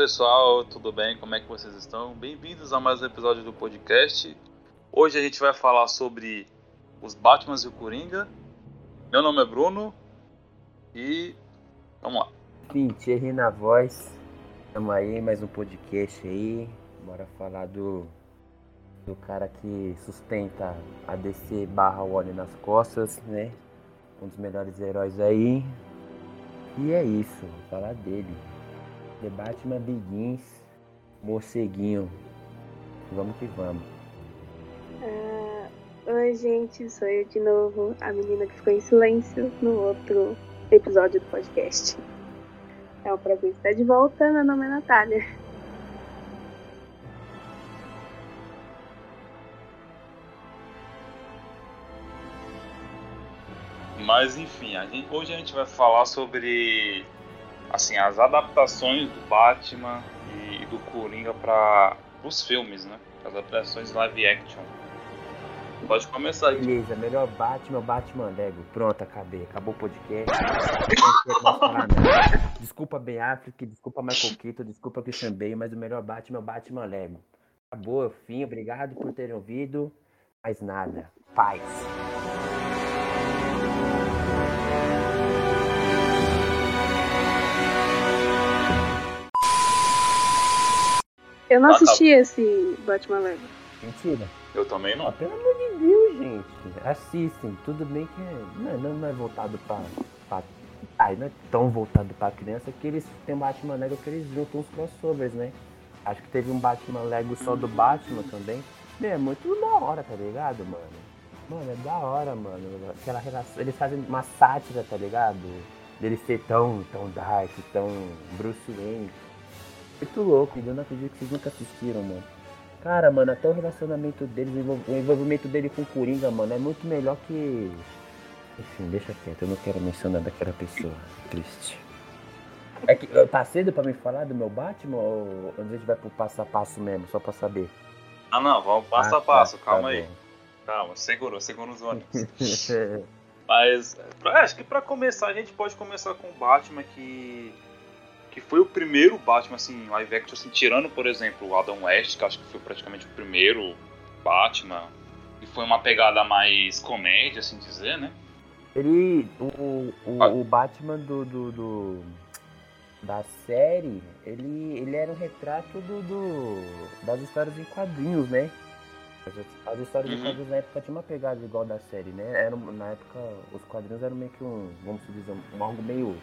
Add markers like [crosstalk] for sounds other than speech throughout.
pessoal, tudo bem? Como é que vocês estão? Bem-vindos a mais um episódio do podcast. Hoje a gente vai falar sobre os Batmans e o Coringa. Meu nome é Bruno e vamos lá. Thierry na voz. Tamo aí, mais um podcast aí. Bora falar do, do cara que sustenta a DC barra Warner nas costas, né? Um dos melhores heróis aí. E é isso, falar dele. The Batman Begins, morceguinho. Vamos que vamos. Ah, oi, gente, sou eu de novo, a menina que ficou em silêncio no outro episódio do podcast. É um prazer estar de volta, meu nome é Natália. Mas enfim, a gente, hoje a gente vai falar sobre assim as adaptações do Batman e do Coringa para os filmes, né? As adaptações live action. Pode começar aí. Beleza, melhor Batman, Batman Lego. Pronto, acabei. Acabou o podcast. [laughs] Desculpa Ben Affleck, desculpa Michael Keaton, desculpa Christian Bale, mas o melhor Batman é o Batman Lego. Acabou, fim. Obrigado por terem ouvido. Mais nada. Paz. Eu não Ah, tá. assisti esse Batman Lego. Mentira. Eu também Ah, não. pelo amor de Deus, gente. Assistem. Tudo bem que não, não, não é voltado pra. pra ai, não é tão voltado pra criança que eles têm Batman Lego que eles juntam uns crossovers, né? Acho que teve um Batman Lego só do Batman também. Meu, é muito da hora, tá ligado, mano? Mano, é da hora, mano. Aquela relação. Eles fazem uma sátira, tá ligado? Dele ser tão, tão dark, tão Bruce Wayne. Muito louco, eu não acredito que vocês nunca assistiram, mano. Cara, mano, até o relacionamento deles, o envol- o envolvimento dele com o Coringa, mano, é muito melhor que. Enfim, deixa quieto, eu não quero mencionar daquela pessoa. Triste. É que tá cedo pra me falar do meu Batman ou a gente vai pro passo a passo mesmo, só pra saber? Ah não, vamos passo Ah, a passo, tá, calma tá aí. bom. Calma, segura, segura os ônibus. [laughs] Mas acho que pra começar a gente pode começar com o Batman que que foi o primeiro Batman assim live action assim, tirando por exemplo o Adam West que acho que foi praticamente o primeiro Batman e foi uma pegada mais comédia assim dizer né Ele. O, o, Ah. o Batman do, do, do- Da série, ele, ele era um retrato do, do- das histórias em quadrinhos, né? As, as histórias em Uhum. quadrinhos na época tinha uma pegada igual da série, né? Era, na época, os quadrinhos eram meio que um, vamos dizer, um, algo meio,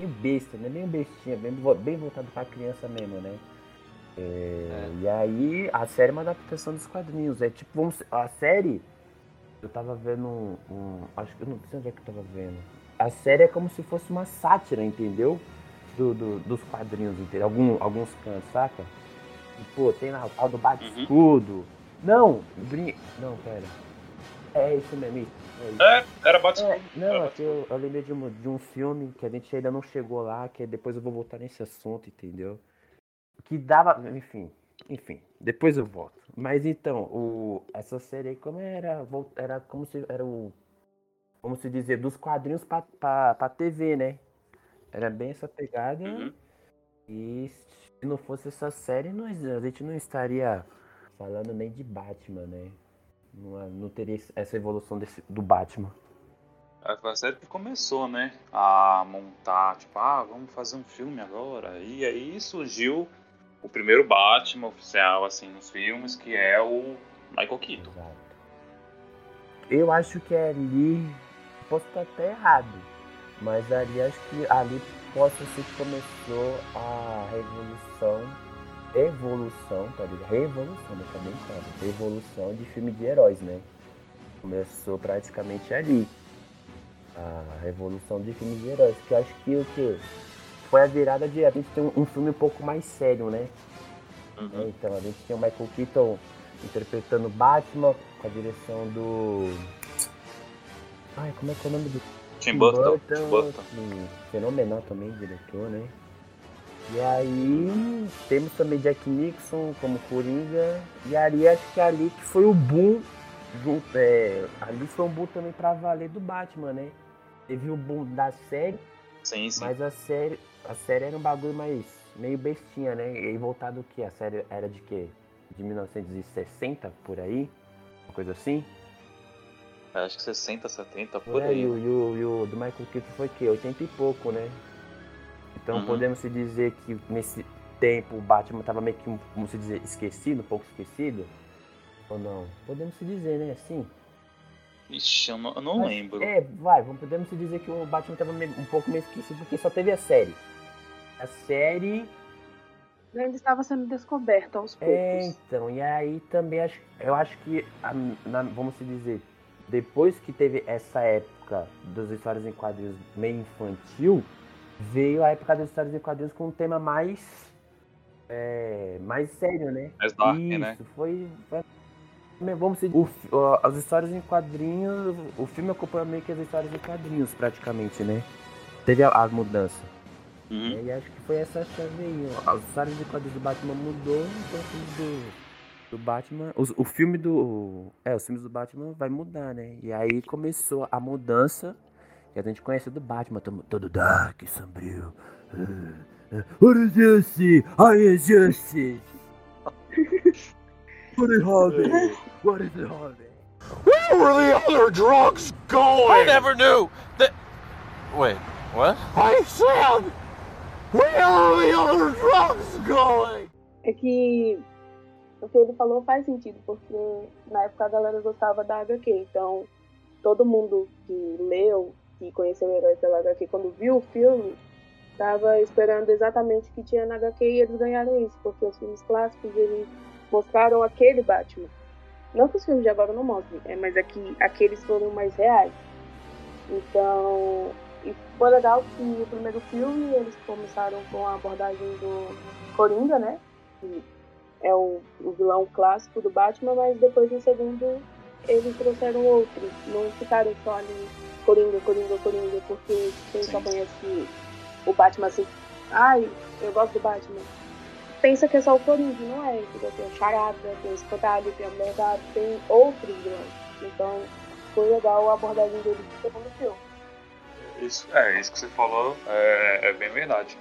meio besta, né? Meio bestinha, bem, bem voltado pra criança mesmo, né? É, E aí, a série é uma adaptação dos quadrinhos. É tipo, vamos, a série eu tava vendo um, um- Acho que eu não sei onde é que eu tava vendo. A série é como se fosse uma sátira, entendeu? Do, do- dos quadrinhos, entendeu? Algum, alguns cantos, saca? E, pô, tem lá o tal do bate-escudo. Não, brin... Não, pera. É isso mesmo, isso. É era Batman É, não, é eu, eu lembrei de um, de um filme que a gente ainda não chegou lá, que depois eu vou voltar nesse assunto, entendeu? Que dava. Enfim, enfim, depois eu volto. Mas então, o, essa série aí, como era. Era como se. Era o. Como se dizer, dos quadrinhos pra, pra, pra TV, né? Era bem essa pegada. Uhum. E se não fosse essa série, nós, a gente não estaria falando nem de Batman, né? Não, não teria essa evolução desse, do Batman. É, Foi a série que começou, né? A montar, tipo, ah, vamos fazer um filme agora. E aí surgiu o primeiro Batman oficial, assim, nos filmes, que é o Michael Keaton. Exato. Eu acho que ali. Posso estar até errado. Mas ali acho que ali possa ser que começou a revolução. Evolução, tá ligado? Revolução, deixa bem claro. Revolução de filme de heróis, né? Começou praticamente ali. A revolução de filmes de heróis. Que eu acho que o que? Foi a virada de a gente ter um, um filme um pouco mais sério, né? Uhum. Então, a gente tinha o Michael Keaton interpretando Batman com a direção do. Ai, como é que é o nome do. Tim Burton. Tim Burton. fenomenal também, diretor, né? E aí temos também Jack Nixon como Coringa. E ali acho que ali que foi o boom. junto- é, ali foi um boom também pra valer do Batman, né? Teve o boom da série, Sim, sim. mas a série, a série era um bagulho mais, meio bestinha, né? E voltado o que? A série era de quê? De 1960 por aí? Uma coisa assim? Acho que 60, 70, por, Por aí, aí. o, e o, e o do Michael Keaton foi o quê? 80 e pouco, né? Então Uhum. podemos se dizer que nesse tempo o Batman tava meio que, como se dizer, esquecido, um pouco esquecido? Ou não? Podemos se dizer, né? Assim. Ixi, eu não, eu não Mas, lembro. É, vai, podemos se dizer que o Batman tava meio- um pouco meio esquecido porque só teve a série. A série. Ainda estava sendo descoberto aos poucos. É, então, e aí também acho, eu acho que, a- na- vamos se dizer, depois que teve essa época das histórias em quadrinhos meio infantil, veio a época das histórias em quadrinhos com um tema mais. é, mais sério, né? Mais dark, Isso, né? foi. foi- Vamos dizer, o as histórias em quadrinhos. O filme acompanha meio que as histórias em quadrinhos, praticamente, né? Teve a, a mudança. Uhum. E acho que foi essa chave aí. ó. As histórias de quadrinhos do Batman mudou, então o filme do, do Batman. os- O, filme do. É, os filmes do Batman vai mudar, né? E aí começou a mudança. E a gente conhece do Batman, todo, todo dark, sombrio. Ah, ah, What is justice. What is Harvey? What is Harvey? Where were the other drugs going? I never knew that. Wait, what? I said, where are the other drugs going? É que o que ele falou faz sentido, porque na época a galera gostava da HQ, então todo mundo que leu, que conheceu o herói pela HQ, quando viu o filme, tava esperando exatamente o que tinha na HQ e eles ganharam isso, porque os filmes clássicos eles mostraram aquele Batman. Não que os filmes de agora não mostrem, é, mas aqui aqueles foram mais reais. Então, e foi legal que o primeiro filme eles começaram com a abordagem do Coringa, né? que é o, o vilão clássico do Batman, mas depois no segundo eles trouxeram outros. Não ficaram só ali Coringa, Coringa, Coringa, porque quem só Sim. conhece o Batman assim, ai, eu gosto do Batman. Pensa que é só o Coringa, não é? Entendeu? Tem o Charada, tem o Espantalho, tem a Mulher tem outros vilões. Então foi legal a abordagem dele no segundo filme. Isso, é, isso que você falou é, é bem verdade.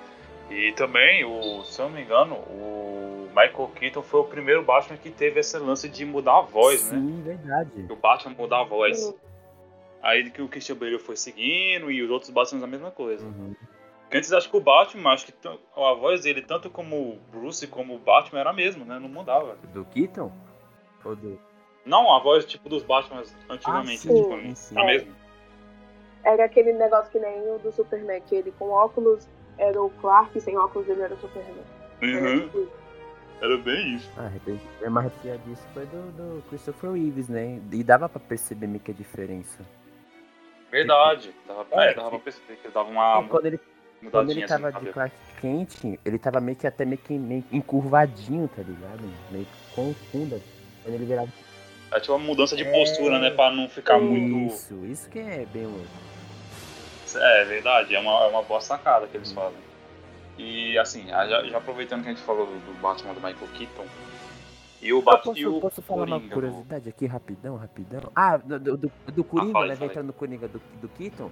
E também, o, se eu não me engano, o Michael Keaton foi o primeiro Batman que teve esse lance de mudar a voz, né? Sim, verdade. O Batman mudar a voz. Sim. Aí que o Christian Bale foi seguindo e os outros Batman a mesma coisa. Uhum. Antes acho que o Batman, acho que a voz dele, tanto como o Bruce como o Batman, era a mesma, né? Não mudava. Do Keaton? Ou do. Não, a voz tipo dos Batman antigamente, Ah, sim, tipo, sim, sim. a mesma. Era aquele negócio que nem o do Superman, que ele com óculos era o Clark e sem óculos ele era o Superman. Era Uhum, tipo isso. era bem isso. Ah, é mais disso foi do, do Christopher Reeves, né? E dava pra perceber meio que a diferença. Verdade. Dava, É, é, dava pra perceber que ele dava uma E quando ele, quando ele assim tava no de. Clark Kent, ele tava meio que até meio que meio encurvadinho, tá ligado? Meio confunda. Quando ele virava. É tipo uma mudança de É. postura, né? Pra não ficar muito. Isso, isso que é bem louco. É verdade, é uma, é uma boa sacada que eles fazem. E assim, já, já aproveitando que a gente falou do, do Batman do Michael Keaton. E o Ah, Batman e posso, o posso falar uma curiosidade aqui rapidão, rapidão? Ah, do, do, do, Coringa, fala né? fala aí. Entrando no Coringa do, do Keaton?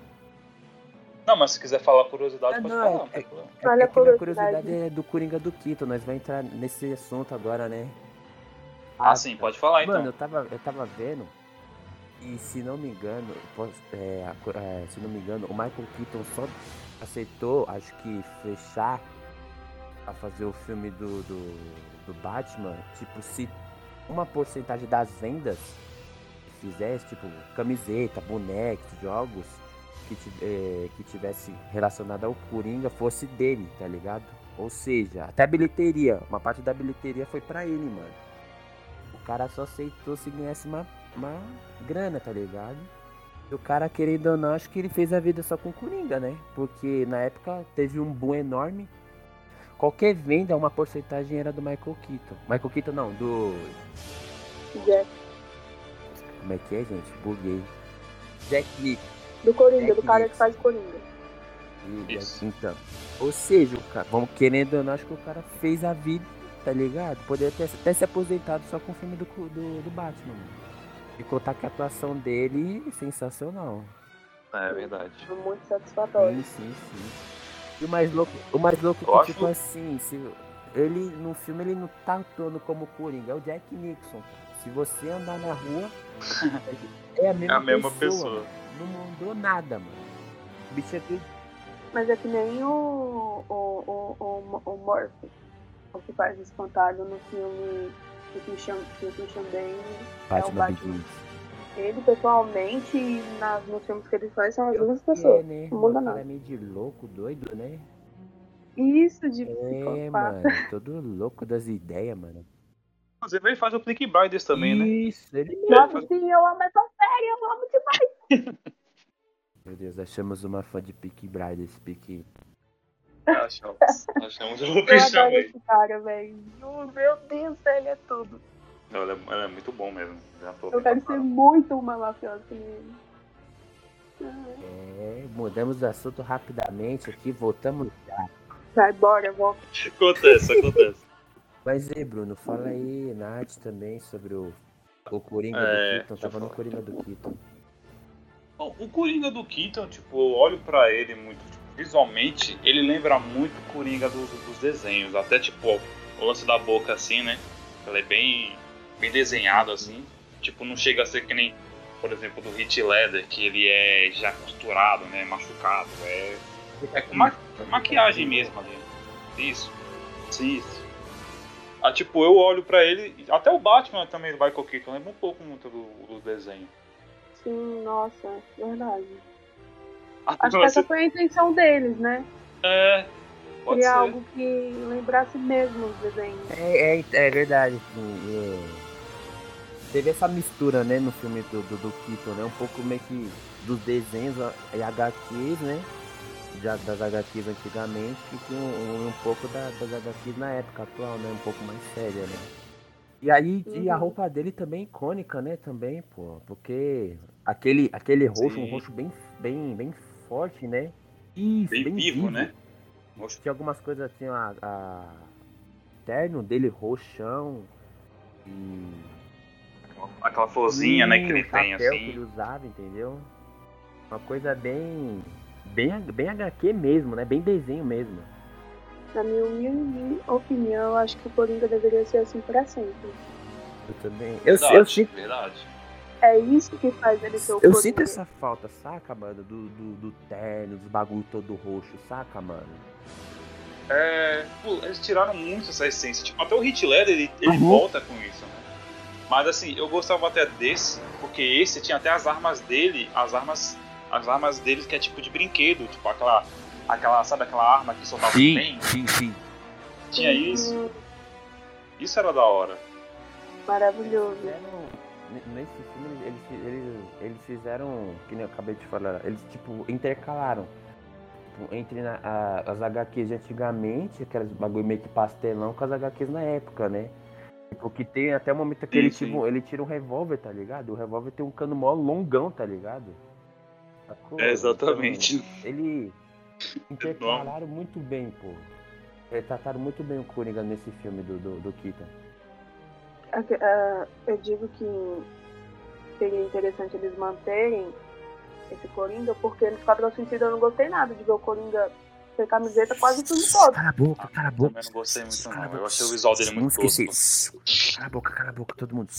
Não, mas se quiser falar curiosidade, Ah, pode não, falar. é- problema. É, Olha é a que minha curiosidade. curiosidade é do Coringa do Keaton. Nós vamos entrar nesse assunto agora, né? Ah, sim, pode falar então. Mano, eu tava, eu tava vendo. E se não me engano, posso- é, é, se não me engano, o Michael Keaton só aceitou, acho que, fechar a fazer o filme do, do, do Batman, tipo, se uma porcentagem das vendas fizesse, tipo, camiseta, bonecos, jogos, que, é, que tivesse relacionado ao Coringa fosse dele, tá ligado? Ou seja, até a bilheteria, uma parte da bilheteria foi pra ele, mano. O cara só aceitou se ganhasse uma, uma grana, tá ligado? E o cara, querendo ou não, acho que ele fez a vida só com Coringa, né? Porque na época teve um boom enorme. Qualquer venda, uma porcentagem era do Michael Keaton. Michael Keaton não, do. Jack. Como é que é, gente? Buguei. Jack Nicholson. Do Coringa, Jack do cara que Nicholson. faz Coringa. Isso. Então. Ou seja, o cara, vamos querendo ou não, acho que o cara fez a vida, tá ligado? Poderia ter até se aposentado só com o filme do, do, do Batman. E contar que a atuação dele é sensacional. É verdade. Muito satisfatório. Sim, sim, sim. E o mais louco, o mais louco Eu que, tipo acho- assim, se, ele no filme ele não tá atuando como Coringa, é o Jack Nixon. Se você andar na rua, [laughs] é a mesma, É a mesma pessoa. pessoa. Não mudou nada, mano. O bicho é tudo. Mas é que nem o, o, o, o, o Murphy, o que faz o espantalho no filme do Christian, do Christian Bale. Batman Batman. Begins. Ele, pessoalmente, e nas, nos filmes que ele faz, são as mesmas É, pessoas. né? Não muda O cara nada. é meio de louco, doido, né? Isso de É, psicopata. mano. Todo louco das ideias, mano. Inclusive, ele faz o Peaky Blinders também, né? Isso, ele Nossa, sim, eu amo essa série, eu amo demais. [laughs] Meu Deus, achamos uma fã de Peaky Blinders, Peaky. Achamos. Achamos Eu cara, velho. Meu Deus, ele é tudo. Não, Ele é, ele é muito bom mesmo. Já tô Eu quero ser muito uma mafiosa ele. É, mudamos de assunto rapidamente aqui, voltamos já. Vai, bora, volta. Acontece, acontece. [laughs] Mas e Bruno, fala aí, Nath, também sobre o, o Coringa É, do Keaton. Tava no falar. Coringa do Keaton. Bom, o Coringa do Keaton, tipo, eu olho pra ele muito, tipo, visualmente, ele lembra muito o Coringa dos, dos desenhos. Até, tipo, o lance da boca, assim, né? Ele é bem, bem desenhado, assim. Tipo, não chega a ser que nem, por exemplo, do Hit Leather, que ele é já costurado, né? Machucado. É, é com ma maquiagem mesmo ali. Isso. Isso. Ah, tipo, eu olho pra ele, até o Batman também do Michael Keaton lembra um pouco muito do, do desenho. Sim, nossa, verdade. Até Acho que essa foi a intenção deles, né? É, pode Criar ser. algo que lembrasse mesmo os desenhos. É, é, é verdade, é. Teve essa mistura, né, no filme do, do, do Keaton, né? Um pouco meio que dos desenhos e HQs, né? Já das HQs antigamente e com um, um pouco da, das HQs na época atual, né? Um pouco mais séria, né? E aí, e a Uhum. roupa dele também é icônica, né? Também, pô. Porque aquele, aquele roxo, um roxo bem, bem, bem forte, né? Isso, Bem vivo, né? Roxo. Tinha algumas coisas assim, a, a terno dele roxão e Aquela florzinha, né, que Sim, ele tem, chapéu que assim. ele usava, entendeu? Uma coisa bem bem bem HQ mesmo, né? Bem desenho mesmo. Na minha humilde opinião, eu acho que o Coringa deveria ser assim pra sempre. Eu também. Eu, Verdade, eu sinto verdade. É isso que faz ele ser o eu Coringa. sinto essa falta, saca, mano? Do, do, do terno, dos bagulho todo roxo, saca, mano? É, pô, eles tiraram muito essa essência. Tipo, até o Hit Leather, ele, ele Uhum. volta com isso, né? Mas assim, eu gostava até desse, porque esse tinha até as armas dele, as armas, as armas deles que é tipo de brinquedo, tipo aquela, aquela, sabe aquela arma que soltava bem? sim, sim. Tinha isso. Hum, Isso era da hora. Maravilhoso. Nesse filme eles, eles, eles fizeram, que nem eu acabei de falar, eles tipo intercalaram tipo, entre na- a- as HQs de antigamente, aquelas bagulho meio que pastelão, com as HQs na época, né? Tipo, que tem até o momento que Sim, ele, sim. tipo, ele tira um revólver, tá ligado? O revólver tem um cano mó longão, tá ligado? Sacou? É, exatamente. Ele [laughs] intercalaram muito bem, pô. Retrataram muito bem o Coringa nesse filme do, do, do Keaton. Ah, eu digo que seria interessante eles manterem esse Coringa, porque no Esquadrão Suicida eu não gostei nada de ver o Coringa sem camiseta quase o filme todo. Cala a boca, cala a boca. Também não gostei muito Cala não. boca. Eu achei o visual dele muito Vamos tosco. esquecer. Cala a boca, cala a boca, todo mundo.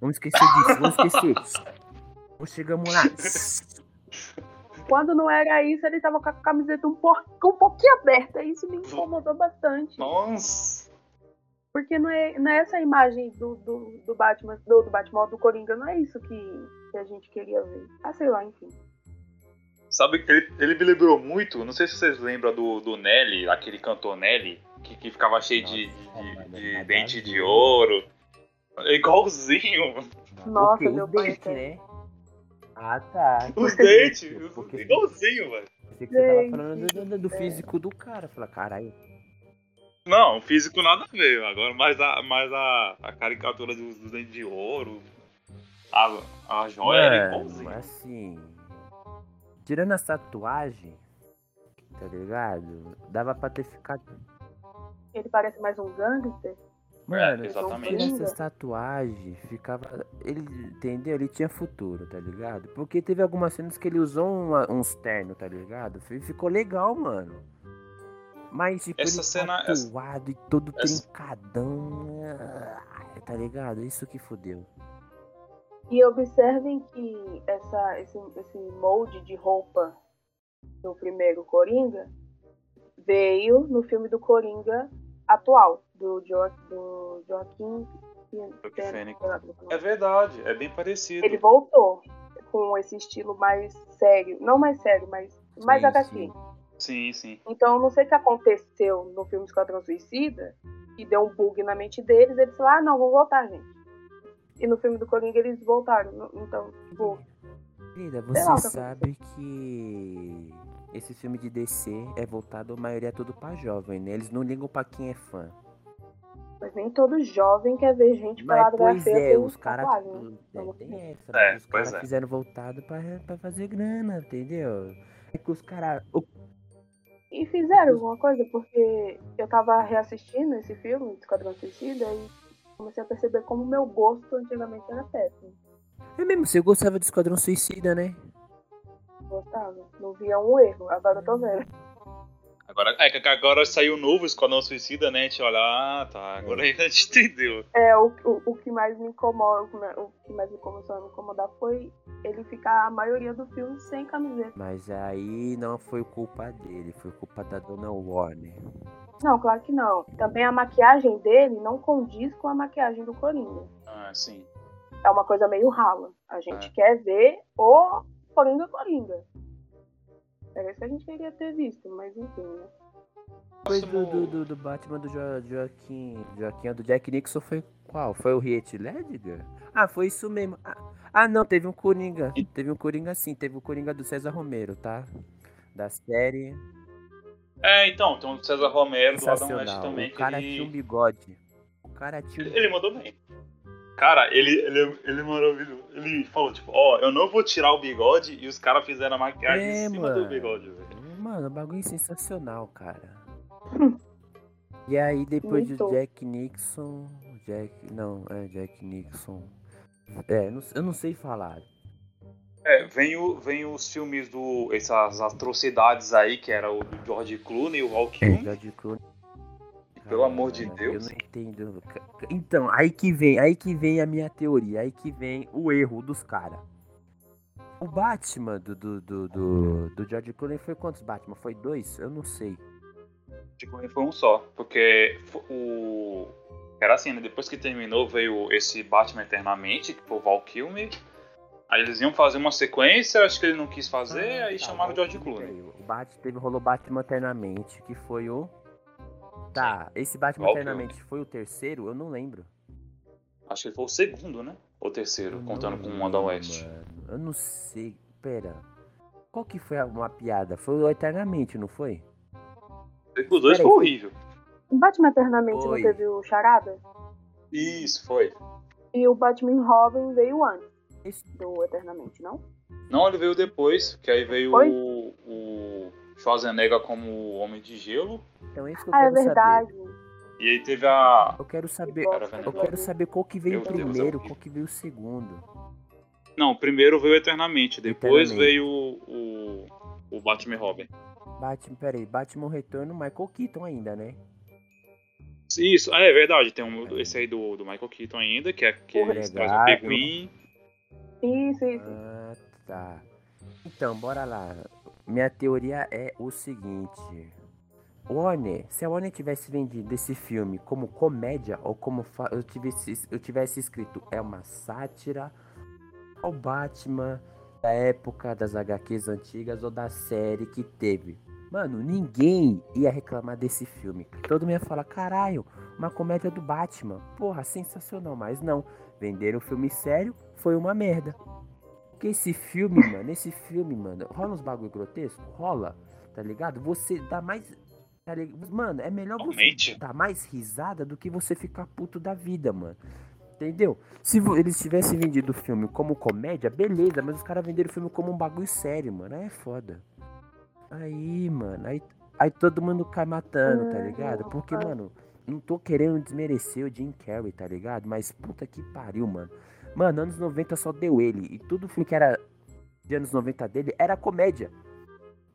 Vamos esquecer disso, vamos esquecer. Vamos chegamos lá. Quando não era isso, ele tava com a camiseta um, por... um pouquinho aberta. Isso me incomodou bastante. Nossa. Porque não é, não é essa imagem do, do, do Batman, do, do Batman, do Coringa, não é isso que, que a gente queria ver. Ah, sei lá, enfim. Sabe, ele, ele me lembrou muito, não sei se vocês lembram do, do Nelly, aquele cantor Nelly, que, que ficava cheio de, Nossa, de, mano, de nada dente a de ouro. É igualzinho. Nossa, meu cara. né? Ah, tá. Os dentes. Porque Igualzinho, velho. pensei que você tava falando do, do- do físico do cara. Fala, caralho. Não, o físico nada a ver. Agora, mais a, mais a, a caricatura dos, dos dentes de ouro. A, a joia era Mano, igualzinho. assim. Tirando essa tatuagem, tá ligado? Dava pra ter ficado. Ele parece mais um gangster. Mano, É, exatamente. tirasse essa tatuagem, ficava. Ele, entendeu? Ele tinha futuro, tá ligado? Porque teve algumas cenas que ele usou uma- uns ternos, tá ligado? Fi- Ficou legal, mano. Mas, tipo, Essa ele cena- essa- tatuado e todo essa- trincadão. ah, Tá ligado? Isso que fodeu. E observem que essa, esse, esse molde de roupa do primeiro Coringa veio no filme do Coringa atual, do, jo, do Joaquim Joaquin Phoenix. É verdade, é bem parecido. Ele voltou com esse estilo mais sério, não mais sério, mas mais Sim, HQ. sim. Sim, sim. Então, não sei o que aconteceu no filme Esquadrão Suicida, que deu um bug na mente deles, eles falaram, ah, não, vamos voltar, gente. E no filme do Coringa eles voltaram. Então, tipo, Querida, lá você que sabe que esse filme de DC é voltado, a maioria é tudo pra jovem, né? Eles não ligam pra quem é fã. mas nem todo jovem quer ver gente Mas, pelada pois é, os caras. tatuagem, né? Essa, É, mas os caras é. fizeram voltado pra, pra fazer grana, entendeu? É que os caras. o- E fizeram alguma coisa, porque eu tava reassistindo esse filme, Esquadrão Suicida, e comecei a perceber como o meu gosto antigamente era péssimo. É mesmo, você gostava de Esquadrão Suicida, né? Gostava. Não via um erro, agora eu tô vendo. Agora, é que agora saiu o novo Esquadrão Suicida, né? A gente olha, ah, tá, agora a gente [laughs] entendeu. É, o, o, o que mais me incomoda, o que mais me começou a me incomodar foi ele ficar a maioria do filme sem camiseta. Mas aí não foi culpa dele, foi culpa da dona Warner. Não, claro que não. Também a maquiagem dele não condiz com a maquiagem do Coringa. Ah, sim. É uma coisa meio rala. A gente É. quer ver o Coringa Coringa. Era isso que a gente queria ter visto, mas enfim, né? Depois do, do, do, do Batman do jo Joaquim. Joaquim do Jack Nixon foi qual? Foi o Heath Ledger? Ah, foi isso mesmo. Ah, ah, não, teve um Coringa. Teve um Coringa sim, teve o Coringa do César Romero, tá? Da série. É, então, tem o César Romero do Adam West também. O cara ele... tinha um bigode. O cara tinha um Ele mandou bem. Cara, ele, ele, ele maravilhoso. Ele falou, tipo, ó, eu não vou tirar o bigode e os caras fizeram a maquiagem É, em cima mano. do bigode, velho. Mano, o bagulho é sensacional, cara. [laughs] E aí depois Muito. do Jack Nixon. Jack. Não, é Jack Nixon. É, eu não sei falar. É, vem, o, vem os filmes do. essas atrocidades aí, que era o do George Clooney e o Val É. George Clooney. Pelo amor de Deus. Eu não entendo. Então, aí que vem, aí que vem a minha teoria, aí que vem o erro dos caras. O Batman do, do, do, do, do George Clooney foi quantos Batman? Foi dois? Eu não sei. George Clooney foi um só. Porque o. Era assim, né? Depois que terminou, veio esse Batman Eternamente, que foi o Val Kilmer. Aí eles iam fazer uma sequência, acho que ele não quis fazer, Ah, aí tá, chamaram o George Clooney. O Batman teve rolou Batman Eternamente, que foi o. Tá, esse Batman Val Eternamente foi o terceiro? Eu não lembro. Acho que ele foi o segundo, né? Ou terceiro, Eu contando com o lembro, West. mano. Eu não sei. Pera. Qual que foi a- uma piada? Foi o Eternamente, não foi? Os dois Peraí, foi foi- horrível. O Batman Eternamente Foi. não teve o Charada? Isso, foi. E o Batman Robin veio antes Do Eternamente, não? Não, ele veio depois, que aí veio o, o Schwarzenegger como o Homem de Gelo. Então é isso que eu Ah, é quero saber. verdade. E aí teve a. Eu quero saber. Eu quero saber qual que veio Meu Deus, é primeiro, horrível. qual que veio segundo. Não, primeiro veio Eternamente, depois Eternamente. veio o, o, o Batman Robin. Batman, peraí, Batman Retorno, Michael Keaton ainda, né? Isso, ah, é verdade, tem um, esse aí do, do Michael Keaton ainda, que é que Porra, eles trazem o. Pinguim. Isso, isso. Ah, tá. Então, bora lá. Minha teoria é o seguinte. Warner, se a Warner tivesse vendido esse filme como comédia ou como eu tivesse, eu tivesse escrito é uma sátira ao Batman da época das HQs antigas ou da série que teve. Mano, ninguém ia reclamar desse filme. Todo mundo ia falar, caralho, uma comédia do Batman. Porra, sensacional, mas não. Venderam o filme sério, foi uma merda. Porque esse filme, [laughs] mano, esse filme, mano, rola uns bagulho grotesco? Rola, tá ligado? Você dá mais. tá? Mano, é melhor você Realmente. dar mais risada do que você ficar puto da vida, mano. Entendeu? Se eles tivessem vendido o filme como comédia, beleza, mas os caras venderam o filme como um bagulho sério, mano. Aí é foda. Aí, mano, aí, aí todo mundo cai matando, tá ligado? Porque, mano, não tô querendo desmerecer o Jim Carrey, tá ligado? Mas puta que pariu, mano. Mano, anos 90 só deu ele. E tudo filme que era de anos 90 dele era comédia.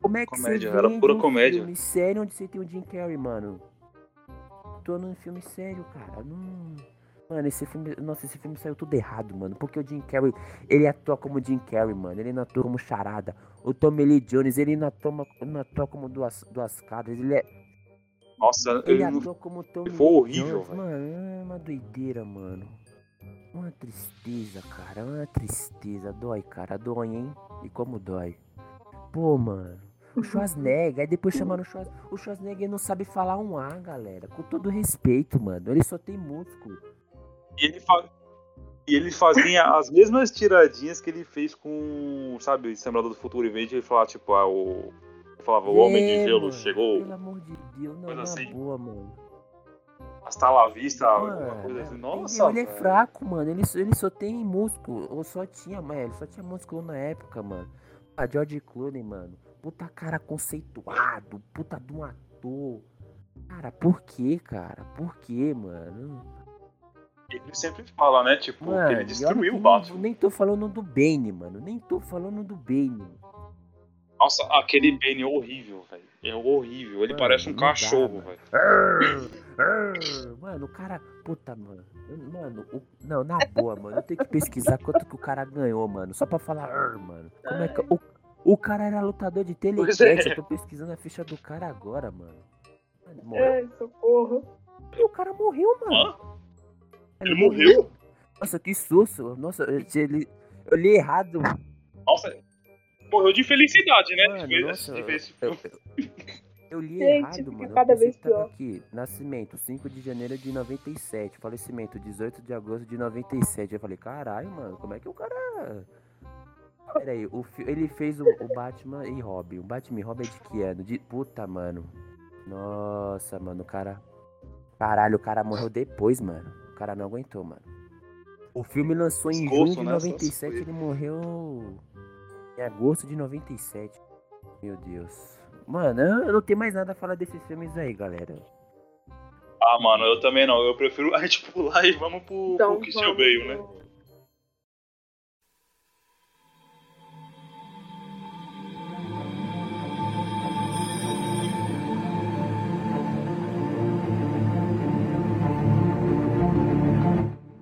Como é que Comédia, você era pura um comédia. filme sério onde você tem o Jim Carrey, mano? Tô num filme sério, cara. Não... Mano, esse filme. Nossa, esse filme saiu tudo errado, mano. Porque o Jim Carrey, ele atua como Jim Carrey, mano. Ele não atua como charada. O Tommy Lee Jones, ele não atua, não atua como duas, duas caras. Ele, é, Nossa, ele ele não- atua como Tommy foi Lee horrível, Jones. velho. Mano, é uma doideira, mano. Uma tristeza, cara. Uma tristeza. Dói, cara. Dói, hein? E como dói. Pô, mano. O Schwarzenegger, aí depois chamaram o Schwarzenegger. O Schwarzenegger não sabe falar um A, galera. Com todo respeito, mano. Ele só tem músculo. E ele, fa- e ele fazia [laughs] as mesmas tiradinhas que ele fez com, sabe, Exterminador do Futuro. Em vez de ele falar, tipo, ah, o. falava, o Homem de É, Gelo mano, chegou, Pelo amor de Deus, não, na assim. boa, mano. Hasta la vista, alguma Mano, coisa assim. ele- Nossa, ele é velho. fraco, mano. Ele, só- ele só tem músculo. Ou só tinha, mano. Ele só tinha músculo na época, mano. A George Clooney, mano. Puta cara conceituado. Puta de um ator. Cara, por que, cara? Por que, mano? Ele sempre fala, né, tipo, Mano, que ele destruiu o nem- Batman. Nem tô falando do Bane, mano. Nem tô falando do Bane. Nossa, aquele Bane é horrível, velho. É horrível. Ele Mano, parece um cachorro, velho. Mano, o cara. Puta, mano. Mano, o- não, na boa, mano. Eu tenho que pesquisar quanto que o cara ganhou, mano. Só pra falar, arr, mano. Como é que. O, o cara era lutador de telecat. é. Eu tô pesquisando a ficha do cara agora, mano. Mano, morreu. Ai, socorro. E o cara morreu, mano. Hã? Ele morreu? Nossa, que susto. Nossa, ele, eu li errado. Nossa, morreu de felicidade, né? Mano, de ver, nossa, de eu, filme. eu- eu li Gente, errado, mano. Eu cada pensei vez pior. aqui. Nascimento, 5 de janeiro de 97. Falecimento, 18 de agosto de 97. Eu falei, caralho, mano, como é que o cara. [laughs] Pera aí, o ele fez o, o Batman e Robin. O Batman e Robin é de que ano? De... Puta, mano. Nossa, mano, o cara. Caralho, o cara morreu depois, mano. O cara não aguentou, mano. O filme lançou em Pescoço, junho de né? Só se 97, foi. ele morreu em agosto de 97. Meu Deus. Mano, eu não tenho mais nada a falar desses filmes aí, galera. Ah, mano, eu também não. Eu prefiro a gente pular e vamos pro, Então, pro Christian vamos Bale, né?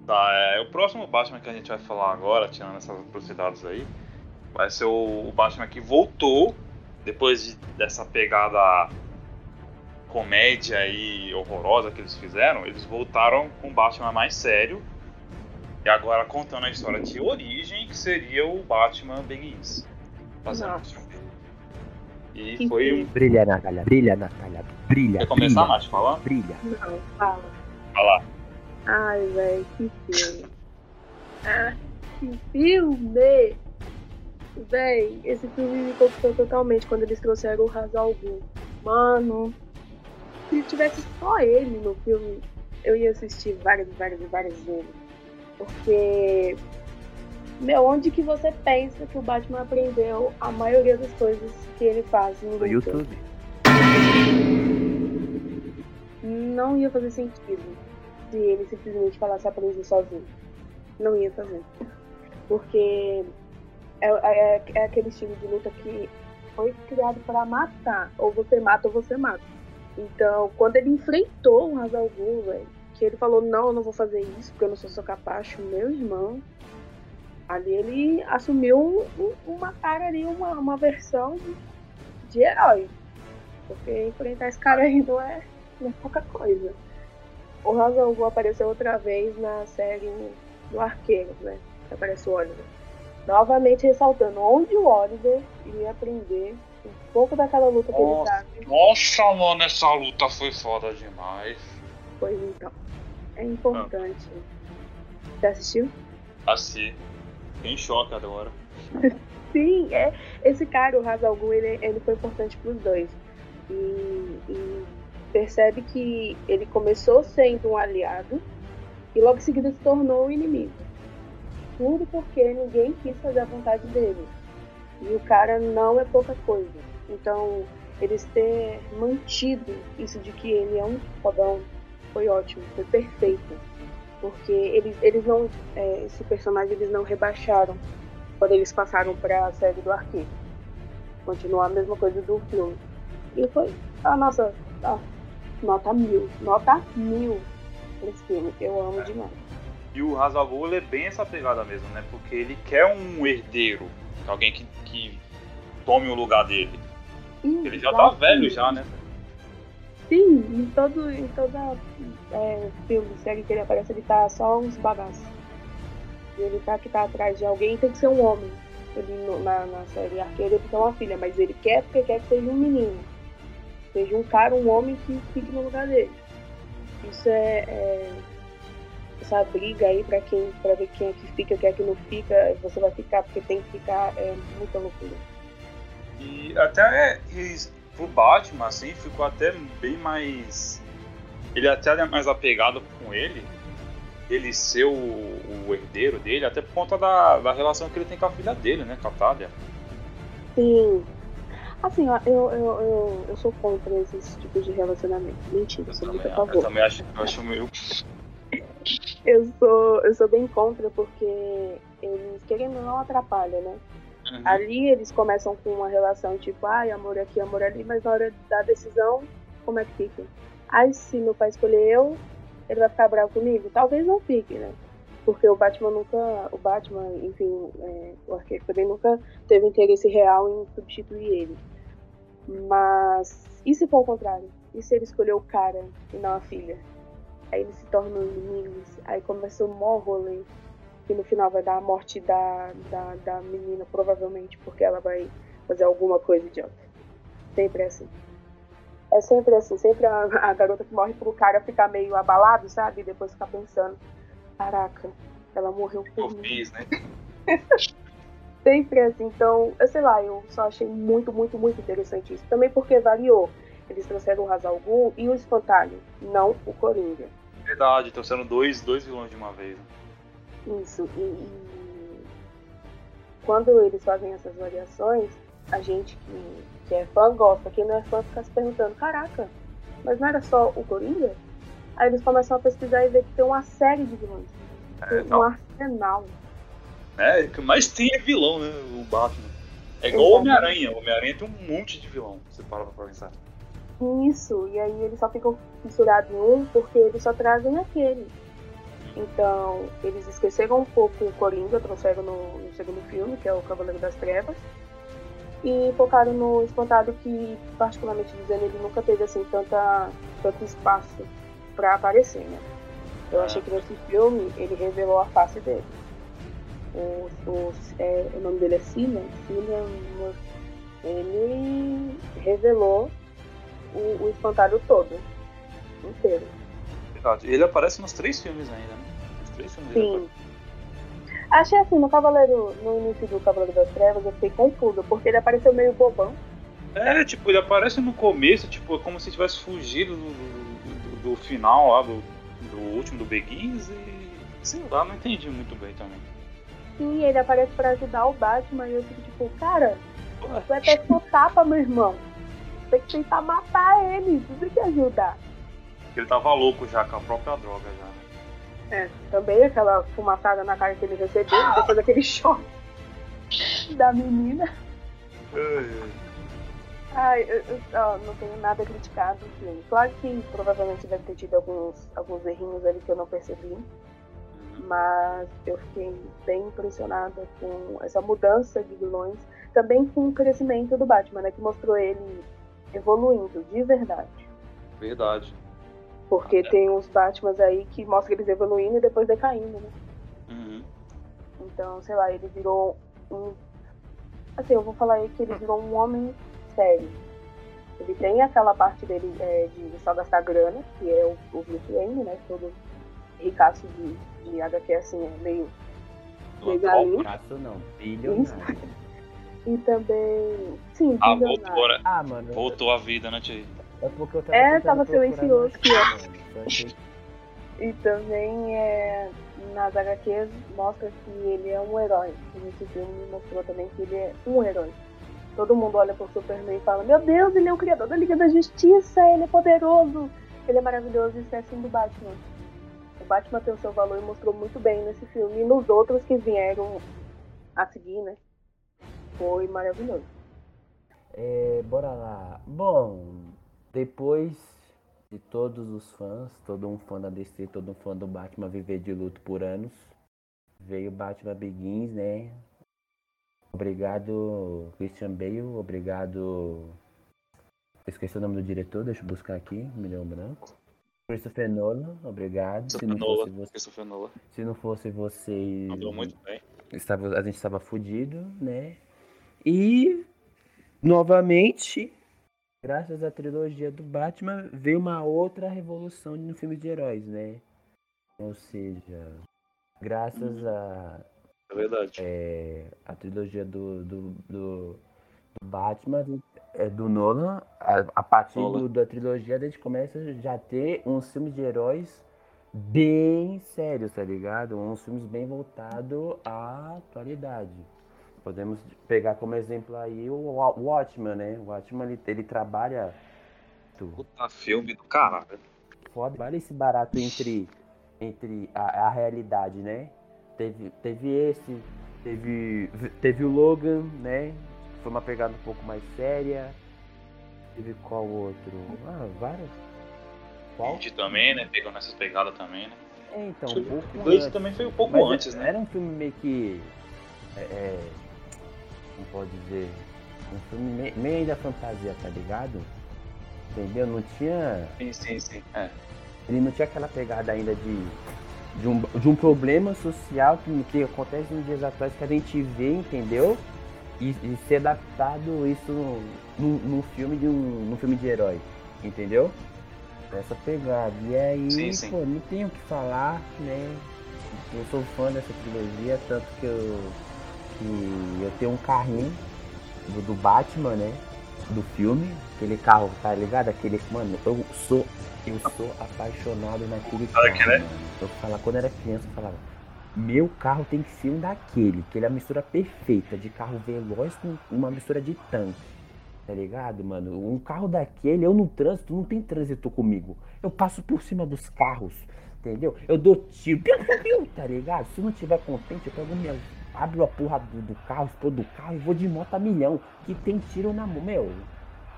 Tá, é, o próximo Batman que a gente vai falar agora, tirando essas atrocidades aí, vai ser o, o Batman que voltou depois de- dessa pegada comédia aí horrorosa que eles fizeram. Eles voltaram com um Batman mais sério e agora contando a história de origem que seria o Batman Begins. Fazendo. E Que foi um. Brilha, Natália, brilha, Natália, brilha. Quer começar, brilha, Mate, falar? Brilha. Não, fala. Fala. Ai, velho, que filme. Ah, que filme! Véi, esse filme me conquistou totalmente quando eles trouxeram o Hazal. Mano, se tivesse só ele no filme, eu ia assistir várias, várias, várias vezes. Porque, meu, onde que você pensa que o Batman aprendeu a maioria das coisas que ele faz no No? YouTube. não ia fazer sentido se ele simplesmente falasse aprender sozinho. Não ia fazer. Porque é, é- é aquele estilo de luta que foi criado para matar. Ou você mata ou você mata. Então, quando ele enfrentou o Hazal velho, que ele falou, não, eu não vou fazer isso, porque eu não sou seu capacho, meu irmão. Ali ele assumiu um- um- uma cara ali, uma, uma versão de, de herói. Porque enfrentar esse cara aí não é, não é pouca coisa. O Hazal apareceu outra vez na série do Arqueiro, né? Que aparece o Oliver. Novamente ressaltando onde o Oliver iria aprender um pouco daquela luta que ele sabe. Nossa, mano, essa luta foi foda demais. Pois então. É importante. Você assistiu? Assim, fiquei em choque agora. [laughs] Sim, é. Esse cara, o Hazal Ghul, ele, ele foi importante pros dois. E, e percebe que ele começou sendo um aliado e logo em seguida se tornou um inimigo. Tudo porque ninguém quis fazer a vontade dele. E o cara não é pouca coisa. Então, eles ter mantido isso de que ele é um fodão foi ótimo, foi perfeito. Porque eles, eles não. É, esse personagem eles não rebaixaram quando eles passaram pra série do arquivo. Continua a mesma coisa do filme. E foi a nossa. ah, nota mil. Nota mil pra esse filme. Eu amo demais. E o Hazal Ghul é bem essa pegada mesmo, né? Porque ele quer um herdeiro, alguém que, que tome o lugar dele. Ele já tá velho já, né? Sim, em todo, em toda é, filme, série que ele aparece, ele tá só uns bagaços. E ele tá que tá atrás de alguém, tem que ser um homem. Ele, na, na série Arqueiro ele tem uma filha, mas ele quer porque quer que seja um menino. Seja um cara, um homem que fique no lugar dele. Isso é, é- essa briga aí pra quem para ver quem é que fica, quem é que não fica, você vai ficar porque tem que ficar, é muita loucura. E até eles- pro Batman, assim, ficou até bem mais. Ele até é mais apegado com ele. Ele ser o, o herdeiro dele, até por conta da, da relação que ele tem com a filha dele, né? Com a Talia. Sim. Assim, ó, eu, eu, eu, eu sou contra esses tipos de relacionamento. Mentira, eu sou muito a eu favor. também acho, eu acho meio. [laughs] Eu sou, eu sou bem contra porque eles, querendo não, atrapalham, né? Uhum. Ali eles começam com uma relação tipo, ai, amor aqui, amor ali, mas na hora da decisão, como é que fica? Ai, se meu pai escolher eu, ele vai ficar bravo comigo? Talvez não fique, né? Porque o Batman nunca, o Batman, enfim, é, o arqueiro também nunca teve interesse real em substituir ele. Mas, e se for o contrário? E se ele escolher o cara e não a filha? Aí eles se tornam inimigos, aí começa o maior rolê que no final vai dar a morte da, da, da menina, provavelmente, porque ela vai fazer alguma coisa idiota. Sempre é assim. É sempre assim, sempre a, a garota que morre pro cara ficar meio abalado, sabe? E depois ficar pensando, caraca, ela morreu Eu por mim. fiz, né? [laughs] Sempre é assim, então, eu sei lá, eu só achei muito, muito, muito interessante isso. Também porque variou. Eles trouxeram o Hazal Ghul e o Espantalho, não o Coringa. Verdade, trouxeram dois, dois vilões de uma vez. Isso, e, e quando eles fazem essas variações, a gente que, que é fã gosta, quem não é fã fica se perguntando, caraca, mas não era só o Coringa? Aí eles começam a pesquisar e ver que tem uma série de vilões. É, um arsenal. É, o que mais tem é vilão, né? O Batman. É igual o. Homem-Aranha. O Homem-Aranha tem um monte de vilão, você para pra pensar. Isso, e aí eles só ficam fissurados em um porque eles só trazem aquele. Então, eles esqueceram um pouco o Coringa, trouxeram no, no segundo filme, que é o Cavaleiro das Trevas, e focaram no Espantado, que, particularmente dizendo, ele nunca teve assim tanta, tanto espaço pra aparecer, né? Eu achei que nesse filme ele revelou a face dele. O, é, o nome dele é Cillian, Cillian. Ele revelou o, o espantalho todo. Inteiro. Verdade. Ele aparece nos três filmes ainda, né? Nos três filmes Sim. Achei assim, no Cavaleiro, no início do Cavaleiro das Trevas, eu fiquei confusa, porque ele apareceu meio bobão. É, tipo, ele aparece no começo, tipo, como se tivesse fugido do, do, do- do final lá, do, do último do Begins e. Sei lá, não entendi muito bem também. Sim, ele aparece pra ajudar o Batman e eu fico tipo, cara, vai ter que tapa, meu irmão. Tem que tentar matar ele, tu tem que ajudar. Ele tava louco já com a própria droga já? É, também aquela fumaçada na cara que ele recebeu, depois daquele [laughs] choque da menina. Ai, eu, eu- ó, não tenho nada a criticar do filme. Claro que provavelmente deve ter tido alguns, alguns errinhos ali que eu não percebi, mas eu fiquei bem impressionada com essa mudança de vilões, também com o crescimento do Batman, né, que mostrou ele evoluindo de verdade. Verdade. Porque tem uns Batmans aí que mostram eles evoluindo e depois decaindo, né? Uhum. Então, sei lá, ele virou um. Assim, eu vou falar aí que ele virou um homem sério. Ele tem aquela parte dele é, de só gastar grana, que é o, o Bruce Wayne, né? Todo ricaço de, de HQ, assim, é meio legalinho. Braço não, bilionário. E também. Sim, Ah, bilionário. voltou, né? Ah, mano. Voltou a vida, né, Tia? É porque eu tava É, tava silencioso aqui, ó. mano. Só que- E também é, nas HQs mostra que ele é um herói. E nesse filme mostrou também que ele é um herói. Todo mundo olha pro Superman e fala, meu Deus, ele é o criador da Liga da Justiça, ele é poderoso. Ele é maravilhoso isso é assim do Batman. O Batman tem o seu valor e mostrou muito bem nesse filme. E nos outros que vieram a seguir, né? Foi maravilhoso. É, bora lá. Bom, depois de todos os fãs, todo um fã da DC, todo um fã do Batman viver de luto por anos, veio Batman Begins, né? Obrigado, Christian Bale. Obrigado. Esqueci o nome do diretor, deixa eu buscar aqui, Milhão Branco. Christopher Nolan, obrigado. Se Christopher não fosse Nolan. você, se não fosse você, Mandou muito bem. estava, a gente estava fudido, né? E novamente, graças à trilogia do Batman, veio uma outra revolução no filme de heróis, né? Ou seja, graças a É verdade. é, a trilogia do, do, do, do Batman, é, do Nolan, a, a partir Nolan. do- da trilogia a gente começa a já ter uns filmes de heróis bem sérios, tá ligado? Uns filmes bem voltados à atualidade. Podemos pegar como exemplo aí o Wa- Watchmen, né? O Watchmen, ele, ele trabalha tudo Puta filme do caralho. foda. Vale esse barato entre, entre a, a realidade, né? Teve, teve esse, teve, teve o Logan, né? Foi uma pegada um pouco mais séria. Teve qual outro? Ah, vários. Qual? Indy também, né? Pegando essas pegadas também, né? É, então, um pouco O Blade antes. também foi um pouco Mas antes, né? Era um filme meio que. É, é, como pode dizer? Um filme meio, da fantasia, tá ligado? Entendeu? Não tinha. Sim, sim, sim. É. ele não tinha aquela pegada ainda de, de, um, de um problema social que, que acontece nos dias atuais que a gente vê, entendeu? E, e ser adaptado isso num, num filme de um num filme de herói, entendeu? Essa pegada. E aí, Sim, sim. pô, não tenho o que falar, né? Eu sou fã dessa trilogia, tanto que eu, que eu tenho um carrinho do, do Batman, né? Do filme, aquele carro, tá ligado? Aquele, mano, eu sou eu sou apaixonado naquele carro, que, né? Eu falava, quando era criança, eu falava, meu carro tem que ser um daquele, que ele é a mistura perfeita de carro veloz com uma mistura de tanque. Tá ligado, mano? Um carro daquele, eu no trânsito, não tem trânsito comigo. Eu passo por cima dos carros, entendeu? Eu dou tiro, tá ligado? Se eu não tiver contente, eu pego minha. Abro a porra do, do carro, explodo do carro e vou de moto a milhão. Que tem tiro na mão, meu.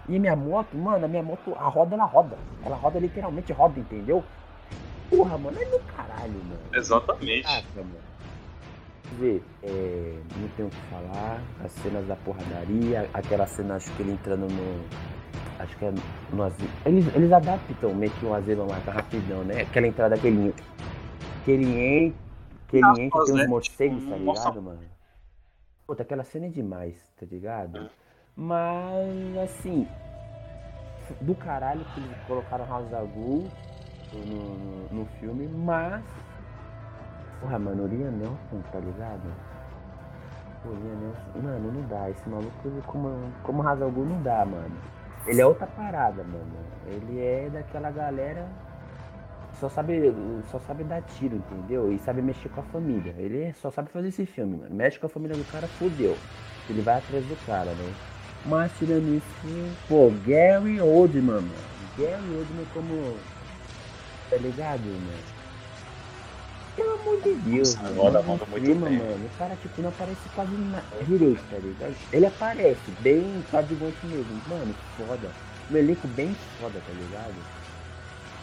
E minha moto, mano, a minha moto, a roda ela roda. Ela roda literalmente roda, entendeu? Porra, mano, é do caralho, mano. Exatamente. Caraca, mano. Vê, é, não tenho o que falar. As cenas da porradaria, aquela cena, acho que ele entrando no. Acho que é no asilo. Eles, eles adaptam meio que um asilo lá, tá rapidão, né? Aquela entrada que ele. Que ele entra. Que ele entra, tem uns morcegos, tá ligado, mano? Puta, aquela cena é demais, tá ligado? Mas, assim. Do caralho que eles colocaram House of no, no, filme, mas. Porra, mano, o Liam Nelson, tá ligado? Pô, Liam Nelson. Mano, não dá. Esse maluco, como, como Ghul, não dá, mano. Ele é outra parada, mano. Ele é daquela galera só sabe, só sabe dar tiro, entendeu? E sabe mexer com a família. Ele só sabe fazer esse filme, mano. Mexe com a família do cara, fudeu. Ele vai atrás do cara, né? Mas tirando isso, pô, Gary Oldman, mano. Gary Oldman como. Tá ligado, mano? Pelo amor de Deus, Nossa, mano. roda, no roda muito clima, bem. mano. O cara, tipo, não aparece quase na direito, tá ligado? Ele aparece, bem coadjuvante mesmo. Mano, foda. Um elenco bem foda, tá ligado?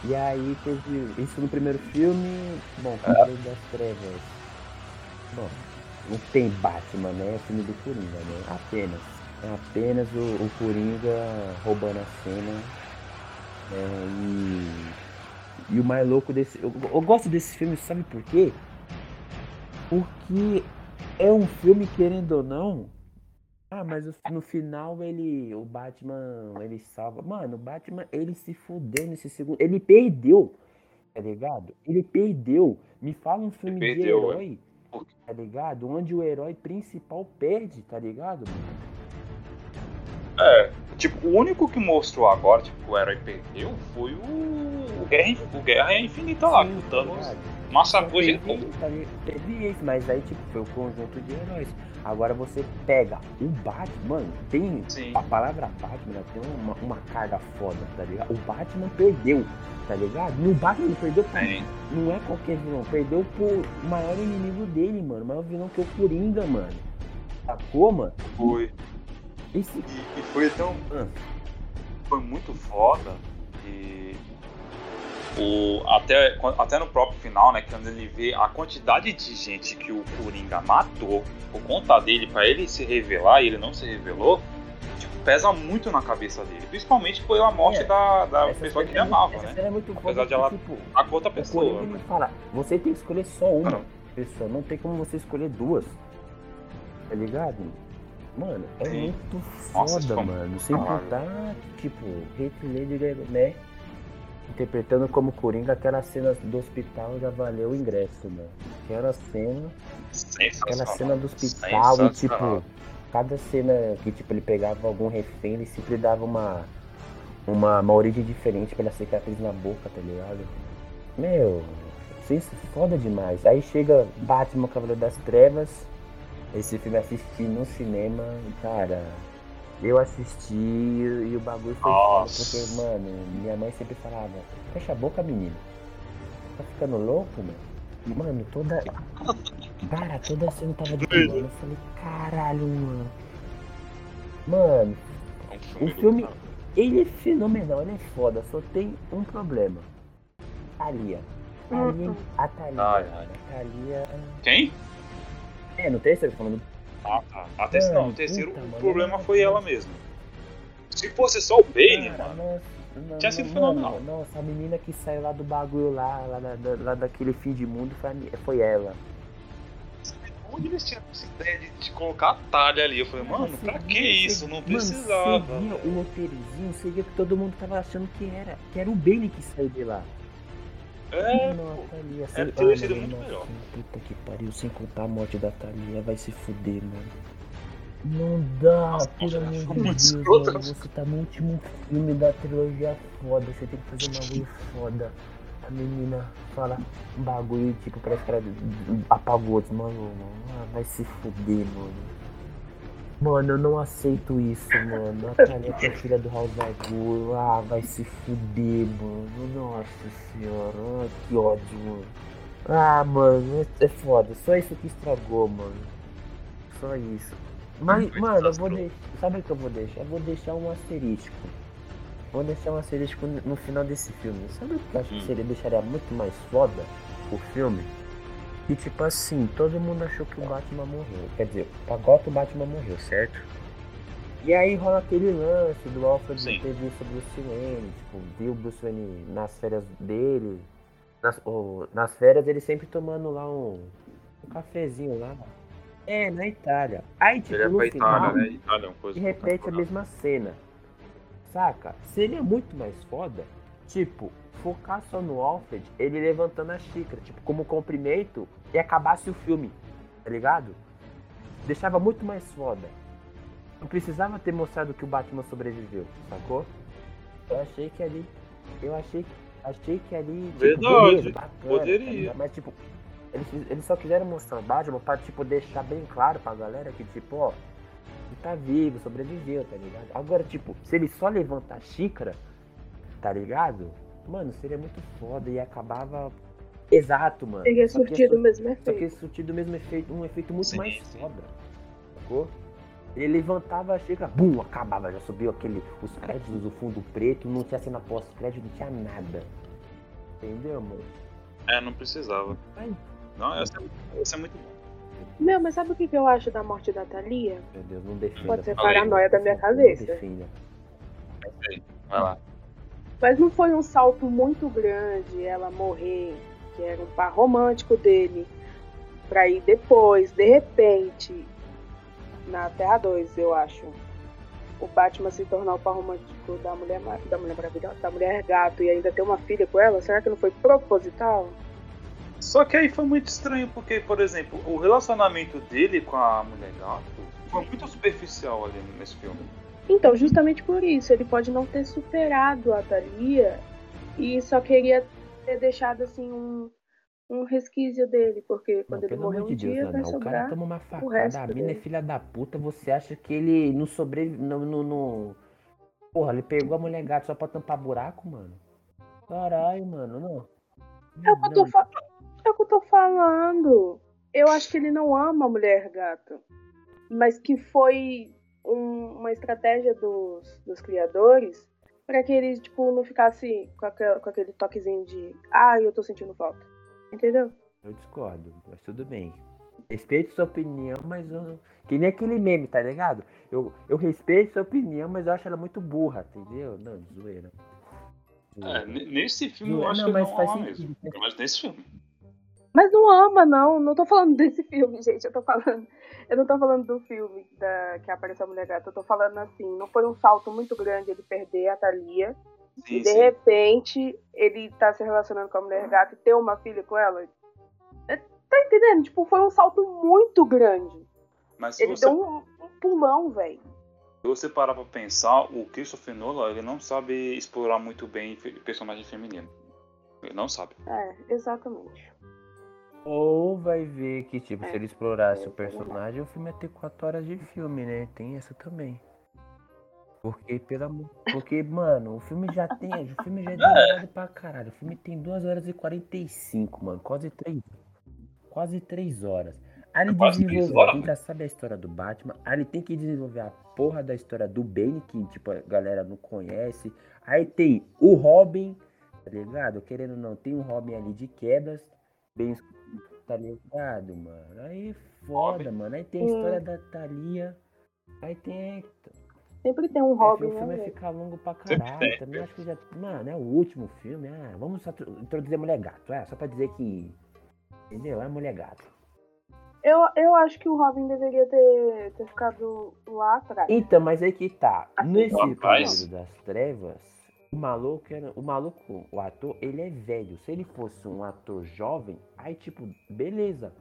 E aí teve isso no primeiro filme. Bom, Cavaleiro das Trevas. Bom, não tem Batman, né? É filme do Coringa, né? Apenas. É apenas o, o Coringa roubando a cena. né? E, e o mais louco desse. Eu, eu gosto desse filme, sabe por quê? Porque é um filme, querendo ou não. Ah, mas no final ele. O Batman ele salva. Mano, o Batman ele se fudeu nesse segundo. Ele perdeu. Tá ligado? Ele perdeu. Me fala um filme de perdeu, é. herói. Tá ligado? Onde o herói principal perde, tá ligado? É, tipo, o único que mostrou agora, tipo, que o herói perdeu foi o, o Guerra, o Guerra é Infinita lá, Sim, que o Thanos tá massacrou tá li- teve isso, mas aí tipo, foi o conjunto de heróis. Agora você pega o Batman, tem Sim. a palavra Batman ela tem uma, uma carga foda, tá ligado? O Batman perdeu, tá ligado? No Batman ele perdeu pra Tem. Não é qualquer vilão, perdeu pro maior inimigo dele, mano. O maior vilão que é o Coringa, mano. Sacou, mano? Foi. Esse. E, e foi tão. Ah. Foi muito foda que. O, até, até no próprio final, né? Quando ele vê a quantidade de gente que o Coringa matou por conta dele, pra ele se revelar e ele não se revelou, tipo, pesa muito na cabeça dele. Principalmente pela morte É, da, da pessoa que ele é muito- amava, essa né? é muito Apesar de ela- tipo, A outra o pessoa. Coringa ele fala, você tem que escolher só uma Não. pessoa, não tem como você escolher duas. Tá ligado? Mano, é Sim. muito Nossa, foda, ficou mano. Sem contar, tipo, Heath Ledger, né? Interpretando como Coringa aquela cena do hospital já valeu o ingresso, mano. Aquela cena aquela cena do hospital e tipo, cada cena que tipo ele pegava algum refém, ele sempre dava uma uma, uma origem diferente pela cicatriz na boca, tá ligado? Meu, isso é foda demais. Aí chega Batman Cavaleiro das Trevas, esse filme assisti no cinema, cara. Eu assisti e o bagulho foi foda, porque, mano, minha mãe sempre falava, fecha a boca, menino. Tá ficando louco, mano? Mano, toda. [laughs] Cara, toda cena tava de mano. Eu falei, caralho, mano. Mano, o filme, caralho. ele é fenomenal, ele é foda, só tem um problema. Thalia. Thalia, Uhum. a Thalia. Ai, ai. A Thalia. Quem? É, no terceiro falando. Ah, tá. A terceira, não, Mano, o terceiro puta, o mano, problema eu- foi ela mesma. Se fosse só o Bane, Cara, mano. nossa, não, Tinha sido fenomenal. mano, Nossa, a menina que saiu lá do bagulho lá, lá, da- lá daquele fim de mundo foi, foi ela. Onde eles tinham essa ideia de, de colocar a talha ali? Eu falei, mano, Você pra que isso? Não mano, precisava. Você via o roteirozinho, você via que todo mundo tava achando que era, que era o Bane que saiu de lá. É, Não, a Thalia, assim, Era teria ah, sido mano, muito melhor. Puta que pariu, sem contar a morte da Thalia, vai se fuder, mano. Não dá, Nossa, pelo amor de Deus, escroto. mano. Você tá no último filme da trilogia foda, você tem que fazer um bagulho foda. A menina fala um bagulho, tipo, parece que ela apagou, mano. Ah, vai se fuder, mano. Mano, eu não aceito isso, mano. A Thalia que é filha do Raul Bagulho. Ah, vai se fuder, mano. Nossa senhora, ah, que ódio, mano. Ah, mano, é é foda. Só isso que estragou, mano. Só isso. Mas, mano, eu vou deixar. Sabe o que eu vou deixar? Eu vou deixar um asterisco. Vou deixar um asterisco no final desse filme. Sabe o que eu acho que Hum. seria deixaria muito mais foda o filme? Que tipo assim, todo mundo achou que o Batman morreu. Quer dizer, pra Gotham o Batman morreu, certo? E aí rola aquele lance do Alfred Sim. ter visto o Bruce Wayne, tipo, viu o Bruce Wayne nas férias dele. Nas, ou, nas férias ele sempre tomando lá um, um cafezinho lá. É, na Itália. Aí, tipo, Ele é no pra final, Itália, né? Itália é uma coisa. e repete a mesma cena. Saca? Seria muito mais foda, tipo, focar só no Alfred, ele levantando a xícara, tipo, como cumprimento e acabasse o filme, tá ligado? Deixava muito mais foda. Não precisava ter mostrado que o Batman sobreviveu, sacou? Eu achei que ali. Eu achei, achei que ali. Tipo, Verdade, beleza, bacana, poderia. tá? Mas tipo, eles, eles só quiseram mostrar o Batman pra, tipo, deixar bem claro pra galera que, tipo, ó, ele tá vivo, sobreviveu, tá ligado? Agora, tipo, se ele só levanta a xícara, tá ligado? Mano, seria muito foda e acabava. Exato, mano. Teria Só que ia surtido o mesmo Só que efeito. ia surtido o mesmo efeito, um efeito muito Sim, mais sim. foda. Sacou? Ele levantava a xícara, bum, acabava, já subiu aquele. Os créditos, o fundo preto, não tinha cena pós-crédito, não tinha nada. Entendeu, mano? É, não precisava. Ai. Não, essa, essa é muito bom. Meu, mas sabe o que que eu acho da morte da Thalia? Meu Deus, não defenda. Pode ser paranoia da minha cabeça. Não defenda. Vai lá. Mas não foi um salto muito grande ela morrer, que era um par romântico dele, pra ir depois, de repente, na Terra 2, eu acho, o Batman se tornar o par romântico da mulher, da mulher maravilhosa, da mulher gato e ainda ter uma filha com ela? Será que não foi proposital? Só que aí foi muito estranho, porque, por exemplo, o relacionamento dele com a mulher gato foi muito superficial ali nesse filme. Então, justamente por isso, ele pode não ter superado a Thalia e só queria ter deixado assim um, um resquício dele, porque quando Não, ele morrer um de Deus, dia não, vai não. O cara sobrar. toma uma resto facada, a mina é filha da puta, você acha que ele não sobrevive. No, no, no- Porra, ele pegou a mulher gata só pra tampar buraco, mano? Caralho, mano, não. É o que eu tô, Não, fa- é o que eu tô falando. Eu acho que ele não ama a mulher gato. Mas que foi um- uma estratégia dos, dos criadores pra que ele, tipo, não ficasse com, aquel- com aquele toquezinho de ah, eu tô sentindo falta. Entendeu? Eu discordo, mas tudo bem. Respeito sua opinião, mas eu. Que nem aquele meme, tá ligado? Eu, eu respeito sua opinião, mas eu acho ela muito burra, entendeu? Não, zoeira. É, nesse filme eu Não, acho não, que mas não faz ama sentido. mesmo. Mas nesse filme. Mas não ama, não. Não tô falando [laughs] desse filme, gente. Eu tô falando. Eu não tô falando do filme da, que apareceu a mulher gata. Eu tô falando assim, não foi um salto muito grande ele perder a Thalia. Sim, e de sim. repente ele tá se relacionando com a mulher gata e ter uma filha com ela. É, Tá entendendo? Tipo, foi um salto muito grande. Mas Ele você, deu um, um pulão, velho. se você parar pra pensar, o Christopher Nolan ele não sabe explorar muito bem personagem feminino. Ele não sabe. É, exatamente. Ou vai ver que, tipo, É, se ele explorasse é o personagem, o filme ia ter 4 horas de filme, né? Tem essa também. Porque, pelo amor. Porque, mano, o filme já tem. O filme já é demorado pra caralho. O filme tem 2 horas e 45, mano. Quase 3. Quase 3 horas. Desenvolveu. horas. Ele já sabe a história do Batman. Aí ele tem que desenvolver a porra da história do Bane, que, tipo, a galera não conhece. Aí tem o Robin, tá ligado? Querendo ou não, tem um Robin ali de quedas. Bem tá ligado, mano? Aí é foda, Robin. mano. Aí tem a Hum. história da Thalia. Aí tem. Sempre tem um É, Robin, o né? filme vai velho? ficar longo pra caralho. [laughs] Também acho que já. Mano, é o último filme. Ah, vamos só tro- introduzir a mulher gato. É, só pra dizer que. Entendeu? É a mulher gato. Eu, eu acho que o Robin deveria ter, ter ficado lá atrás. Então, mas aí que tá. Assim, Nesse Rapaz. Cavaleiro das Trevas, o maluco era. O maluco, o ator, ele é velho. Se ele fosse um ator jovem, aí, tipo, beleza.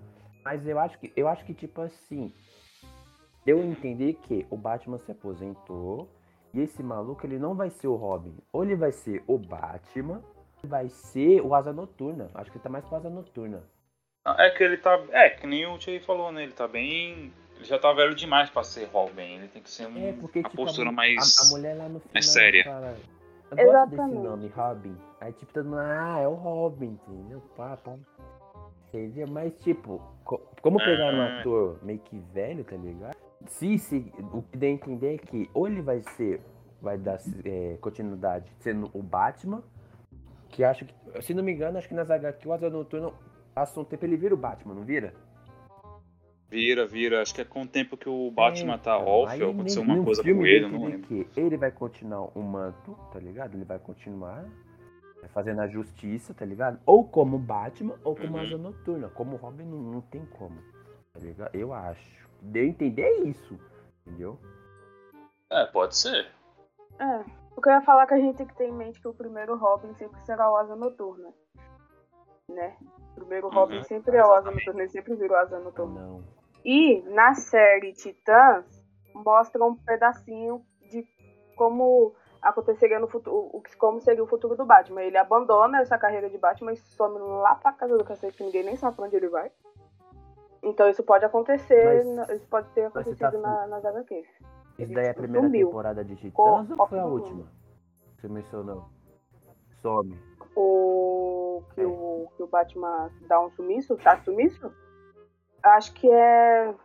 Mas eu acho que, eu acho que, tipo assim. Deu a entender que o Batman se aposentou. E esse maluco, ele não vai ser o Robin. Ou ele vai ser o Batman, vai ser o Asa Noturna. Acho que ele tá mais pro Asa Noturna. É que ele tá. É, que nem o Thierry falou, né? Ele tá bem. Ele já tá velho demais pra ser Robin. Ele tem que ser um, É, porque, a tipo, postura a, mais. a, a mulher lá no final séria. fala. Eu gosto Exatamente. desse nome, Robin. Aí, tipo, todo mundo, ah, é o Robin, entendeu? Pá, pá. Entendeu? Mas, tipo, co- como pegaram um Ah. ator meio que velho, tá ligado? Se, se, o que dá a entender é que ou ele vai ser, vai dar é, continuidade sendo o Batman, que acho que, se não me engano, acho que nas HQ o Asa Noturno passa um tempo ele vira o Batman, não vira? Vira, vira. Acho que é com o tempo que o Batman tá Então, off, aí ou aconteceu uma coisa com ele, não lembro. que ele vai continuar o manto, tá ligado? Ele vai continuar fazendo a justiça, tá ligado? Ou como Batman, ou como Uhum. Asa Noturna. Como Robin não, não tem como, tá ligado? Eu acho. Deu entender isso, entendeu? É, pode ser. É. O que eu ia falar é que a gente tem que ter em mente que o primeiro Robin sempre será o Asa Noturna. Né? O primeiro Uhum, Robin sempre é o Asa. Noturna, ele sempre vira o Asa Noturna. Não. E na série Titãs mostra um pedacinho de como aconteceria no futuro, como seria o futuro do Batman. Ele abandona essa carreira de Batman e some lá pra casa do cacete, que ninguém nem sabe pra onde ele vai. Então isso pode acontecer, Mas- isso pode ter acontecido tá- na, nas HQs. Isso daí é a primeira sumiu. temporada de Titãs Ficou ou foi a última? Você mencionou. Some. O que, É. o que o Batman dá um sumiço, tá sumiço? Acho que é.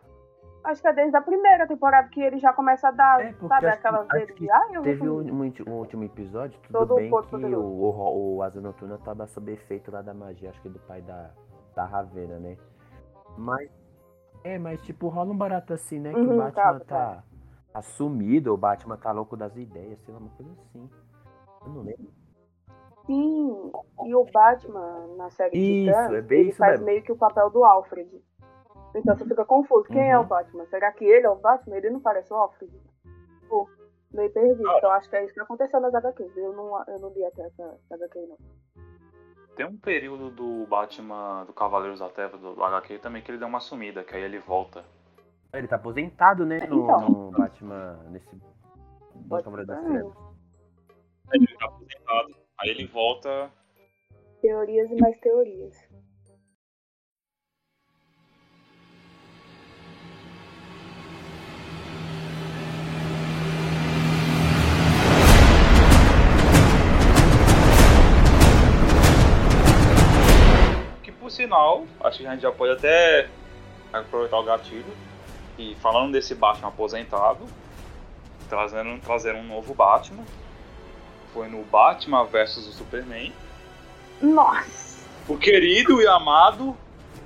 Acho que é desde a primeira temporada que ele já começa a dar, É, sabe, aquelas vezes de, ah, eu Teve um, um último episódio, tudo Todo bem que o, o, o Asa Noturna tava sob efeito lá da magia, acho que do pai da, da Ravena, né? Mas. É, mas tipo, rola um barato assim, né? Que Uhum, o Batman tá, tá, tá. tá sumido, o Batman tá louco das ideias, sei lá, uma coisa assim. Eu não lembro. Sim, e o Batman na série Isso, Titãs, é bem ele isso faz mesmo. meio que o papel do Alfred. Então você fica confuso. Quem é Uhum. o Batman? Será que ele é o Batman? Ele não parece o Alfred? Pô, meio perdido. Então acho que é isso que aconteceu nas HQs. Eu não, eu não li até essa, essa HQ, não. Tem um período do Batman, do Cavaleiros da Terra, do HQ também, que ele deu uma sumida, que aí ele volta. Ele tá aposentado, né? No, Então. no Batman. Nesse. Pode Cavaleiro das. Trevas. Aí ele tá aposentado. Aí ele volta. Teorias e mais teorias. Sinal, acho que a gente já pode até aproveitar o gatilho. E falando desse Batman aposentado, trazendo, trazendo um novo Batman. Foi no Batman vs o Superman. Nossa! O querido e amado.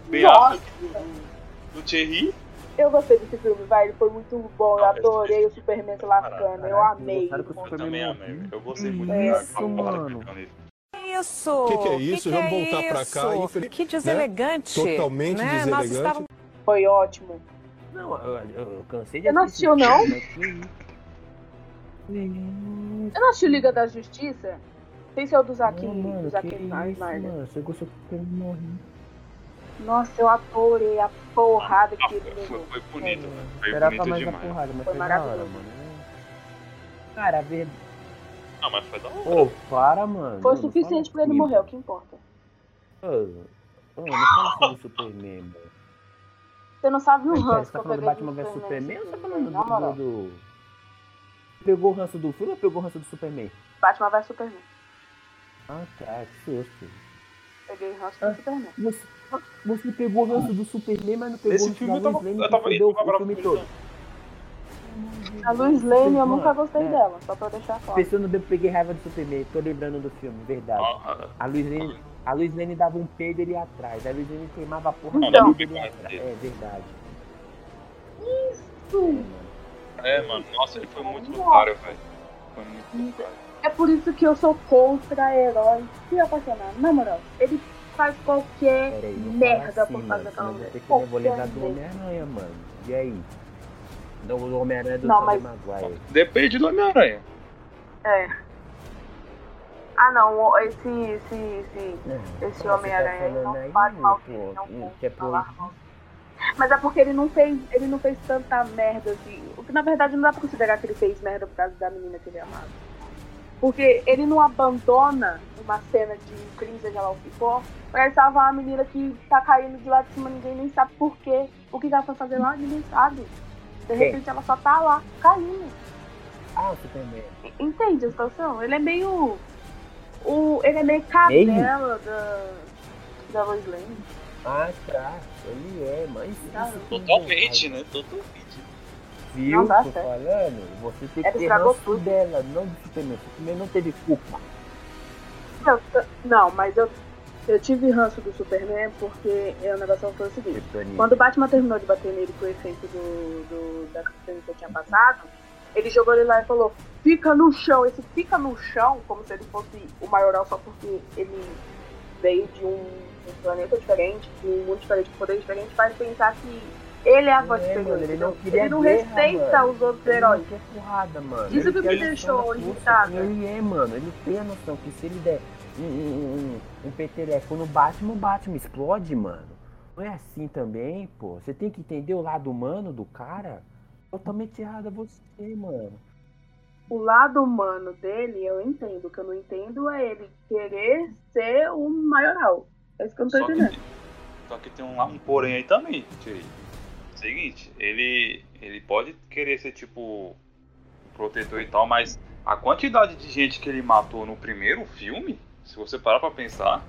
Affleck do, do, Thierry. Eu gostei desse filme, vai. Ele foi muito bom. Eu adorei o Superman se lascando. Eu amei. Eu Superman também amei. Eu gostei muito isso, mano. Isso! Que que é isso? Que Vamos que é voltar pra cá, infeliz- Que deselegante. Totalmente né? Nós deselegante. estávamos Foi ótimo. Não, eu, eu, cansei de Você não assistiu, não? Eu não assisti Liga da Justiça? Sem ser o do? Zaquim, mano, do Snyder. mano. Você gostou que o morreu. Nossa, eu adorei a porrada Ah, que ele foi, levou. foi bonito, velho. Foi Esperava bonito mais a demais. porrada, mas Foi foi, da hora, maravilhoso. mano. Cara, a verdade. Não, mas foi da hora. Ô, para, mano. Foi o suficiente pra ele assim, morrer, é o que importa. Ô, não fala sobre o Superman, mano. Você não sabe o ranço você tá eu falando do Batman do vs Superman ou você tá falando do, do... Pegou o ranço do filme ou pegou o ranço do Superman? Batman vs Superman. Ah, tá, que susto. Peguei ranço Ah. do Superman. Você, você pegou o ranço do Superman, mas não pegou o Nesse ranço filme eu tava, Lois Lane, eu tava, eu tava o bravo A Lois Lane eu nunca gostei é. dela, só pra deixar claro. Pensando bem, eu peguei raiva do Superman, tô lembrando do filme, verdade. Ah, A Luiz Lane, a Luiz Lane dava um peido ele ia atrás, a Luiz Lane queimava a porra atrás. É verdade. É, mano, nossa, ele foi muito otário, velho. Foi muito otário. É por isso que eu sou contra herói se apaixonar. Na moral, ele faz qualquer Peraí, merda assim, por causa daquela mulher. eu vou lembrar do. Homem-Aranha, mano. E aí? Do do Homem-Aranha do Não, Tobey mas- Maguire. Depende do Homem-Aranha. É. Ah não, o- esse, esse, esse, É, esse tá Homem-Aranha falando não faz mal pô, não é pro- falar mal. Mas é porque ele não fez, ele não fez tanta merda assim. O que na verdade não dá pra considerar que ele fez merda por causa da menina que ele amava. Porque ele não abandona uma cena de crime, seja lá o que for, pra salvar uma menina que tá caindo de lá de cima, ninguém nem sabe por quê. O que ela foi fazer lá, ninguém sabe. De Quem? repente ela só tá lá, caindo. Ah, o Superman. Entende a situação? Ele é meio. O, ele é meio cadela da, da Lois Lane. Ah, tá. Ele é, mas isso Totalmente, né? Totalmente. Viu Não dá o que eu tô certo. falando? Você tem que ter tudo. dela, não do Superman. O Superman não teve culpa. Não, Não, mas eu, eu tive ranço do Superman porque o negócio foi o seguinte. Quando o Batman terminou de bater nele com o efeito do, do, da kryptonita que tinha passado, ele jogou ele lá e falou: fica no chão. Esse fica no chão, como se ele fosse o maioral só porque ele veio de um, um planeta diferente, de um mundo diferente, com poder diferente, faz pensar que ele é a voz É, superior. mano, ele não Ele não guerra, respeita mano. os outros Ele heróis. não quer porrada, mano. Isso Ele que me a deixou força. irritada. Ele é, mano. Ele tem a noção que se ele der um, um, um, um peteleco no Batman, o Batman explode, mano. Não é assim também, pô. Você tem que entender o lado humano do cara. Totalmente errado é você, mano. O lado humano dele, eu entendo. O que eu não entendo é ele querer ser o maioral. É isso que eu não tô Só entendendo. que, só que tem um, um porém aí também, Thierry. Seguinte, ele, ele pode querer ser tipo protetor e tal, mas a quantidade de gente que ele matou no primeiro filme, se você parar pra pensar,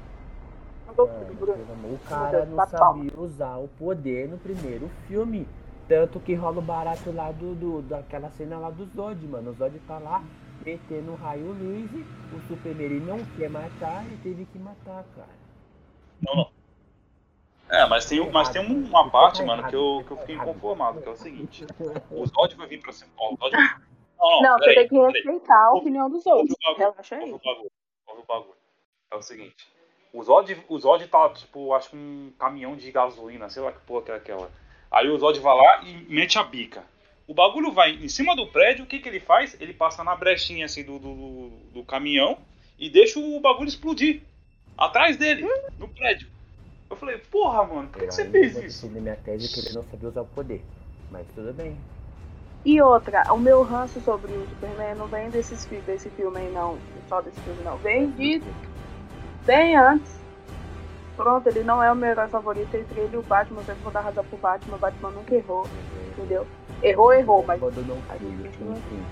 Mano, amor- o cara não sabia usar o poder no primeiro filme. Tanto que rola o barato lá do, do- daquela cena lá do Zod, mano. O Zod tá lá metendo um raio luz, o Superman ele não quer matar e teve que matar, cara. Não, não. É, mas tem, mas tem um- uma parte, mano, que eu, que eu fiquei inconformado, que é o seguinte. O Zod vai vir pra cima. Ó, o Zod... Não, Não, você peraí, tem que respeitar a opinião dos outros. o ouve aí. o bagulho, ouve o bagulho. É o seguinte. O Zod, o Zod tá, tipo, acho que um caminhão de gasolina, sei lá que porra que é aquela. Aí o Zod vai lá e mete a bica. O bagulho vai em cima do prédio, o que que ele faz? Ele passa na brechinha, assim, do, do, do caminhão e deixa o bagulho explodir. Atrás dele, no prédio. Eu falei, porra, mano, por que, que você fez isso? defender minha tese que ele não sabia usar o poder. Mas tudo bem. E outra, o meu ranço sobre o Superman não vem desses, desse filme aí, não. Só desse filme, não. Vem de bem antes. Pronto, ele não é o meu herói favorito entre ele e o Batman. Eu sempre vou dar razão pro Batman. O Batman nunca errou, entendeu? Errou, errou, mas. Enfim.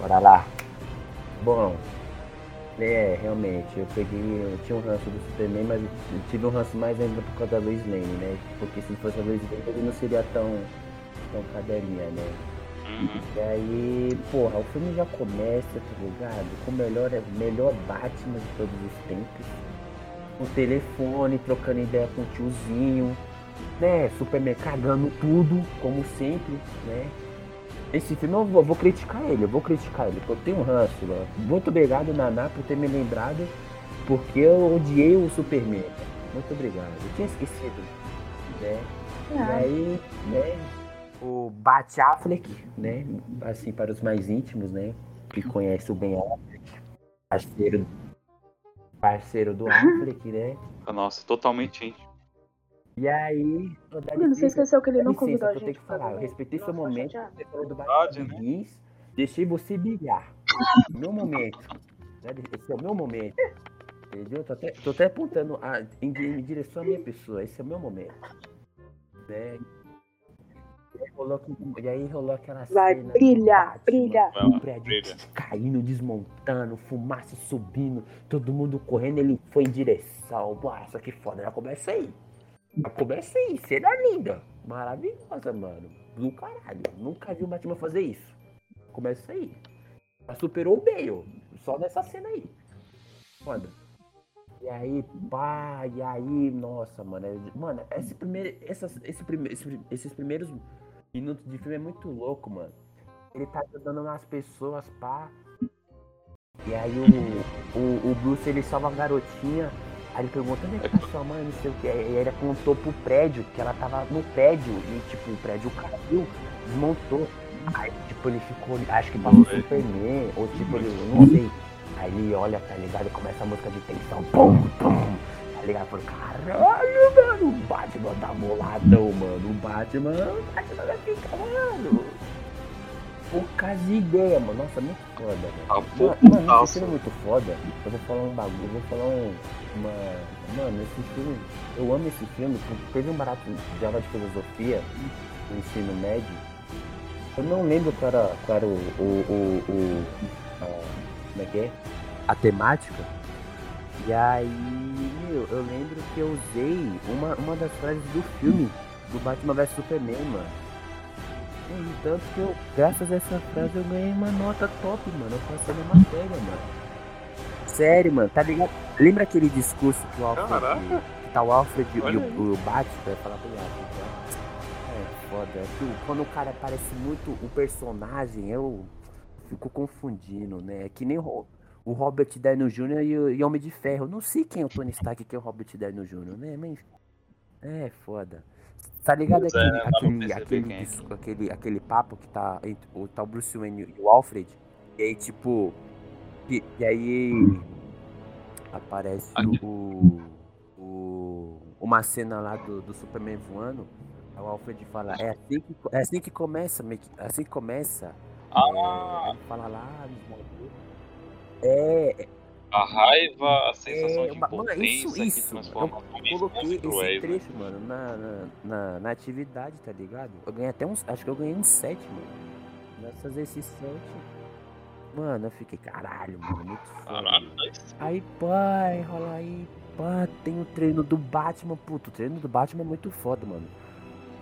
Bora lá. Bom, é, realmente, eu peguei. Eu tinha um ranço do Superman, mas eu tive um ranço mais ainda por causa da Lois Lane, né? Porque se fosse a Lois Lane, ele não seria tão, tão cadelinha, né? Uhum. E aí, porra, o filme já começa, tá ligado? Com o melhor, melhor Batman de todos os tempos. O telefone, trocando ideia com o tiozinho, né? Superman cagando tudo, como sempre, né? Esse filme eu vou, vou criticar ele, eu vou criticar ele, porque eu tenho um ranço, né? Muito obrigado, Naná, por ter me lembrado, porque eu odiei o Superman. Muito obrigado. Eu tinha esquecido, né? E Ah, aí, né, o Bat Affleck, né, assim, para os mais íntimos, né, que conhece o Ben Affleck, parceiro, parceiro do Affleck, né, Nossa, totalmente íntimo. e aí... você esqueceu que ele não licença, convidou a vou ter gente que pra falar, eu respeitei seu Nossa, momento, chateado. você falou do Batman né? Begins, deixei você brilhar, meu momento, esse é o meu momento, entendeu? Tô até, tô até apontando a, em, em direção à minha pessoa, esse é o meu momento, né, rolou, e aí rolou aquela Vai cena brilhar. Vai o prédio brilha. caindo, desmontando, fumaça subindo, todo mundo correndo, ele foi em direção. Nossa, que foda, já começa aí. Já começa aí, cena linda, maravilhosa, mano. Do caralho, nunca vi o Batman fazer isso. Começa aí. Já superou o Bale, só nessa cena aí. Foda. E aí, pá, e aí, nossa, mano. é- Mano, esse primeiro, essas, esse prime, esse- esses primeiros minutos de filme é muito louco, mano. Ele tá ajudando nas pessoas, pá. E aí o, o, o Bruce ele salva a garotinha. Aí ele pergunta, onde é que tá sua mãe? Não sei o que. Aí ele apontou pro prédio, que ela tava no prédio. E tipo, o prédio caiu, desmontou. Aí tipo, ele ficou. Acho que o Superman, ou tipo, ele, não sei. Aí ele olha, tá ligado? E começa a música de tensão. Pum, pum. Tá ligado? Falei, caralho, mano, o Batman tá boladão, mano. O Batman, o Batman vai ficar, mano. Mano. Nossa, muito foda, mano. Tá Mano, mano, esse filme é muito foda. Eu vou falar um bagulho, eu vou falar um. Uma. Mano, esse filme. Eu amo esse filme, porque teve um barato de aula de filosofia no ensino médio. Eu não lembro qual era, qual era o. o, o, o- a- como é que é? A temática. E aí, meu, eu lembro que eu usei uma, uma das frases do filme do Batman vs Superman, mano. E tanto que eu, graças a essa frase, eu ganhei uma nota top, mano. Eu passei na matéria, mano. Sério, mano, tá ligado? Lembra aquele discurso que o Alfred. Que tá o Alfred e o, o Batman, falar pro Alfred, né? É foda. É que quando o cara parece muito o personagem, eu fico confundindo, né? É que nem o, o Robert Downey Jr. e o e Homem de Ferro. Não sei quem é o Tony Stark e quem é o Robert Downey Jr., né? Mas. É foda. Tá ligado Pois é, aquele, né? Aquele, aquele, é aquele, aquele papo que tá entre o, tá o Bruce Wayne e o Alfred? E aí, tipo. E, e aí. Aparece o, o. Uma cena lá do, do Superman voando. aí O Alfred fala, é assim que, é assim que começa, que- é assim que começa. Ah. É, ele fala lá, nos bagulho. É, A raiva, a sensação é, de mano, impotência isso, que isso. transforma Eu homens coloquei esse né? trecho, mano, na, na, na, na atividade, tá ligado? Eu ganhei até uns. Acho que eu ganhei uns 7, mano. Fazer esses 7. Mano, eu fiquei, caralho, mano, muito foda. Caralho, mano. mas- Aí, pai, rola aí, pá, tem o treino do Batman, puto, o treino do Batman é muito foda, mano.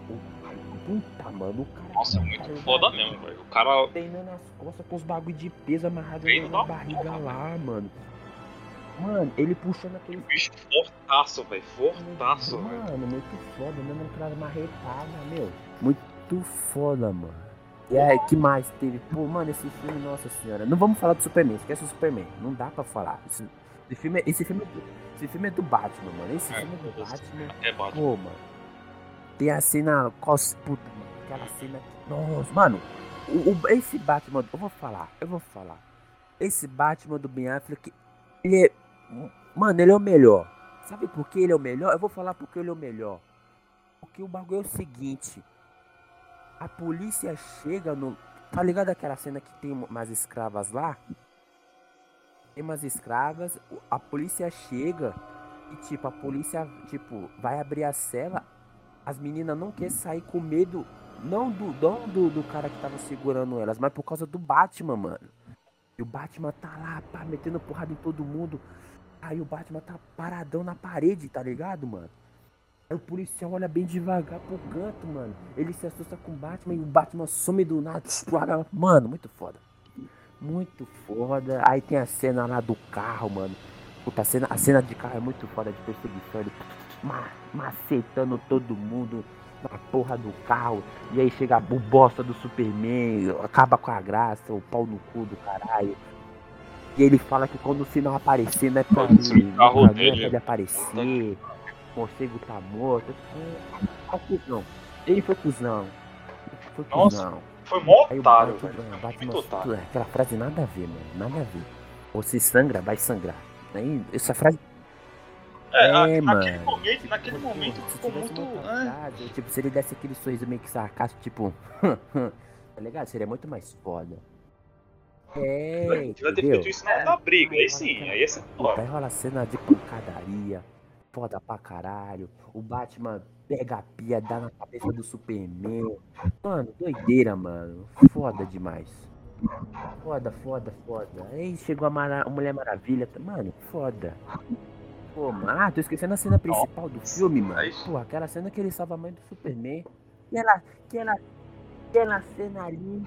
O- Puta, mano, o cara. Nossa, é muito foda mesmo, velho. O cara. treinando as costas com os bagulho de peso amarrado Treino na barriga porra, lá, mano. Mano, ele puxando aquele Bicho fortaço, velho. Fortaço, velho. Mano, muito foda, dando aquelas marretadas, meu. Muito foda, mano. E aí, que mais teve? Pô, mano, esse filme, nossa senhora. Não vamos falar do Superman, esquece o Superman. Não dá pra falar. Esse, esse filme, é, esse, filme, é do, esse filme é do Batman, mano. Esse É, filme é do. Batman. É Batman. Pô, mano. Tem a cena. Puta, mano. Aquela cena. Nossa, mano. O, o- esse Batman. Eu vou falar, eu vou falar. Esse Batman do Ben Affleck. Ele é. Mano, ele é o melhor. Sabe por que ele é o melhor? Eu vou falar porque ele é o melhor. Porque o bagulho é o seguinte. A polícia chega no. Tá ligado aquela cena que tem umas escravas lá? Tem umas escravas, a polícia chega e tipo, a polícia, tipo, vai abrir a cela, as meninas não querem sair com medo, não do, não do, do cara que tava segurando elas, mas por causa do Batman, mano. E o Batman tá lá, pá, metendo porrada em todo mundo. Aí o Batman tá paradão na parede, tá ligado, mano? Aí o policial olha bem devagar pro canto, mano. Ele se assusta com o Batman e o Batman some do nada. Mano, muito foda. Muito foda. Aí tem a cena lá do carro, mano. Puta, a cena, a cena de carro é muito foda de perseguição. Ele ma- macetando todo mundo na porra do carro. E aí chega o bosta do Superman, acaba com a graça, o pau no cu do caralho. E ele fala que quando o sinal aparecer, não é pra ele, esse não é ele aparecer. O morcego tá morto. É, cuzão. Ele foi cuzão. Foi Nossa, cuzão. Foi mó otário, Batman, velho. Batman, é, aquela frase nada a ver, mano. Nada a ver. Ou se sangra, vai sangrar. Aí, essa frase. É, É, a- naquele mano. momento, naquele Tipo, momento se ficou muito. frase, tipo, se ele desse aquele sorriso meio que sarcástico, tipo. [laughs] tá ligado? Seria muito mais foda. É, Devia ter entendeu? feito isso na hora da briga, aí sim, aí ia ser Puta, foda. aí rola cena de pancadaria, foda pra caralho. O Batman pega a pia, dá na cabeça do Superman. Mano, doideira, mano. Foda demais. Foda, foda, foda. Aí chegou a, Mara- a Mulher Maravilha. Mano, foda. Pô, mano, ah, tô esquecendo a cena principal do filme, mano. Aí- Pô, aquela cena que ele salva a mãe do Superman. Aquela, aquela, aquela cena ali.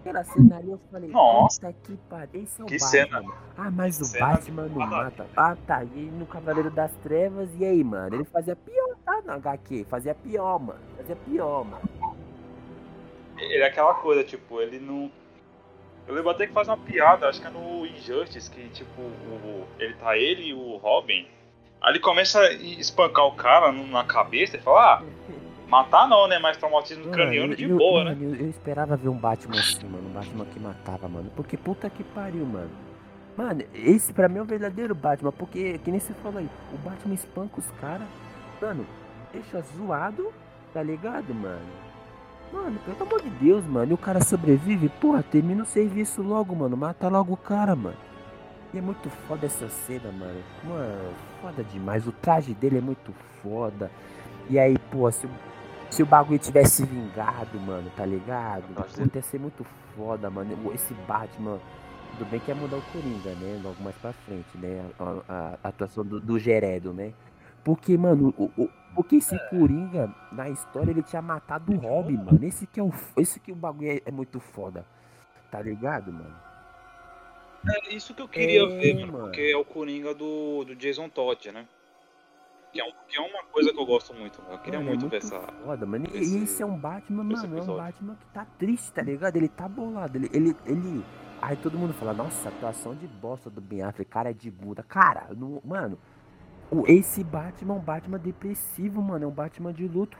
Aquela cena ali, eu falei, Nossa. puta que pariu, esse é o Que Batman. cena. mano. Ah, mas o Cena Batman não mata. Ah, tá. E no Cavaleiro das Trevas, e aí, mano? Ele fazia pior, tá? No HQ. Fazia pior, mano. Fazia pior, mano. Ele é aquela coisa, tipo, ele não. Eu lembro até que faz uma piada, acho que é no Injustice, que tipo, o... ele tá ele e o Robin. Aí ele começa a espancar o cara na cabeça e fala, ah, matar não, né? Mas traumatismo Mano, craniano de eu- boa, né? eu, eu esperava ver um Batman assim, mano. Um Batman que matava, mano. Porque puta que pariu, mano. Mano, esse pra mim é o verdadeiro Batman. Porque, que nem você falou aí, o Batman espanca os caras. Mano, deixa zoado, tá ligado, mano? Mano, pelo amor de Deus, mano. E o cara sobrevive? Porra, termina o serviço logo, mano. Mata logo o cara, mano. E é muito foda essa cena, mano. Mano, foda demais. O traje dele é muito foda. E aí, pô, se o se o bagulho tivesse vingado, mano, tá ligado? Nossa. Ia ser muito foda, mano. Esse Batman. Tudo bem que ia mudar o Coringa, né? Logo mais pra frente, né? A, a- a atuação do, do Geredo, né? Porque, mano, o, o- porque esse Coringa, na história, ele tinha matado o Robin, mano. Esse que é o, esse que o bagulho é, é muito foda. Tá ligado, mano? É isso que eu queria É, ver, mano, porque é o Coringa do, do Jason Todd, né? Que é, um- que é uma coisa que eu gosto muito, mano. Eu queria Mano, é muito, ver essa. foda, mano. E esse- esse é um Batman, mano, é um. Batman que tá triste, tá ligado? Ele tá bolado, ele, ele, ele... Aí todo mundo fala, nossa, atuação de bosta do Ben Affleck, cara é de Buda. Cara, não, mano, esse Batman é um Batman depressivo, mano, é um Batman de luto,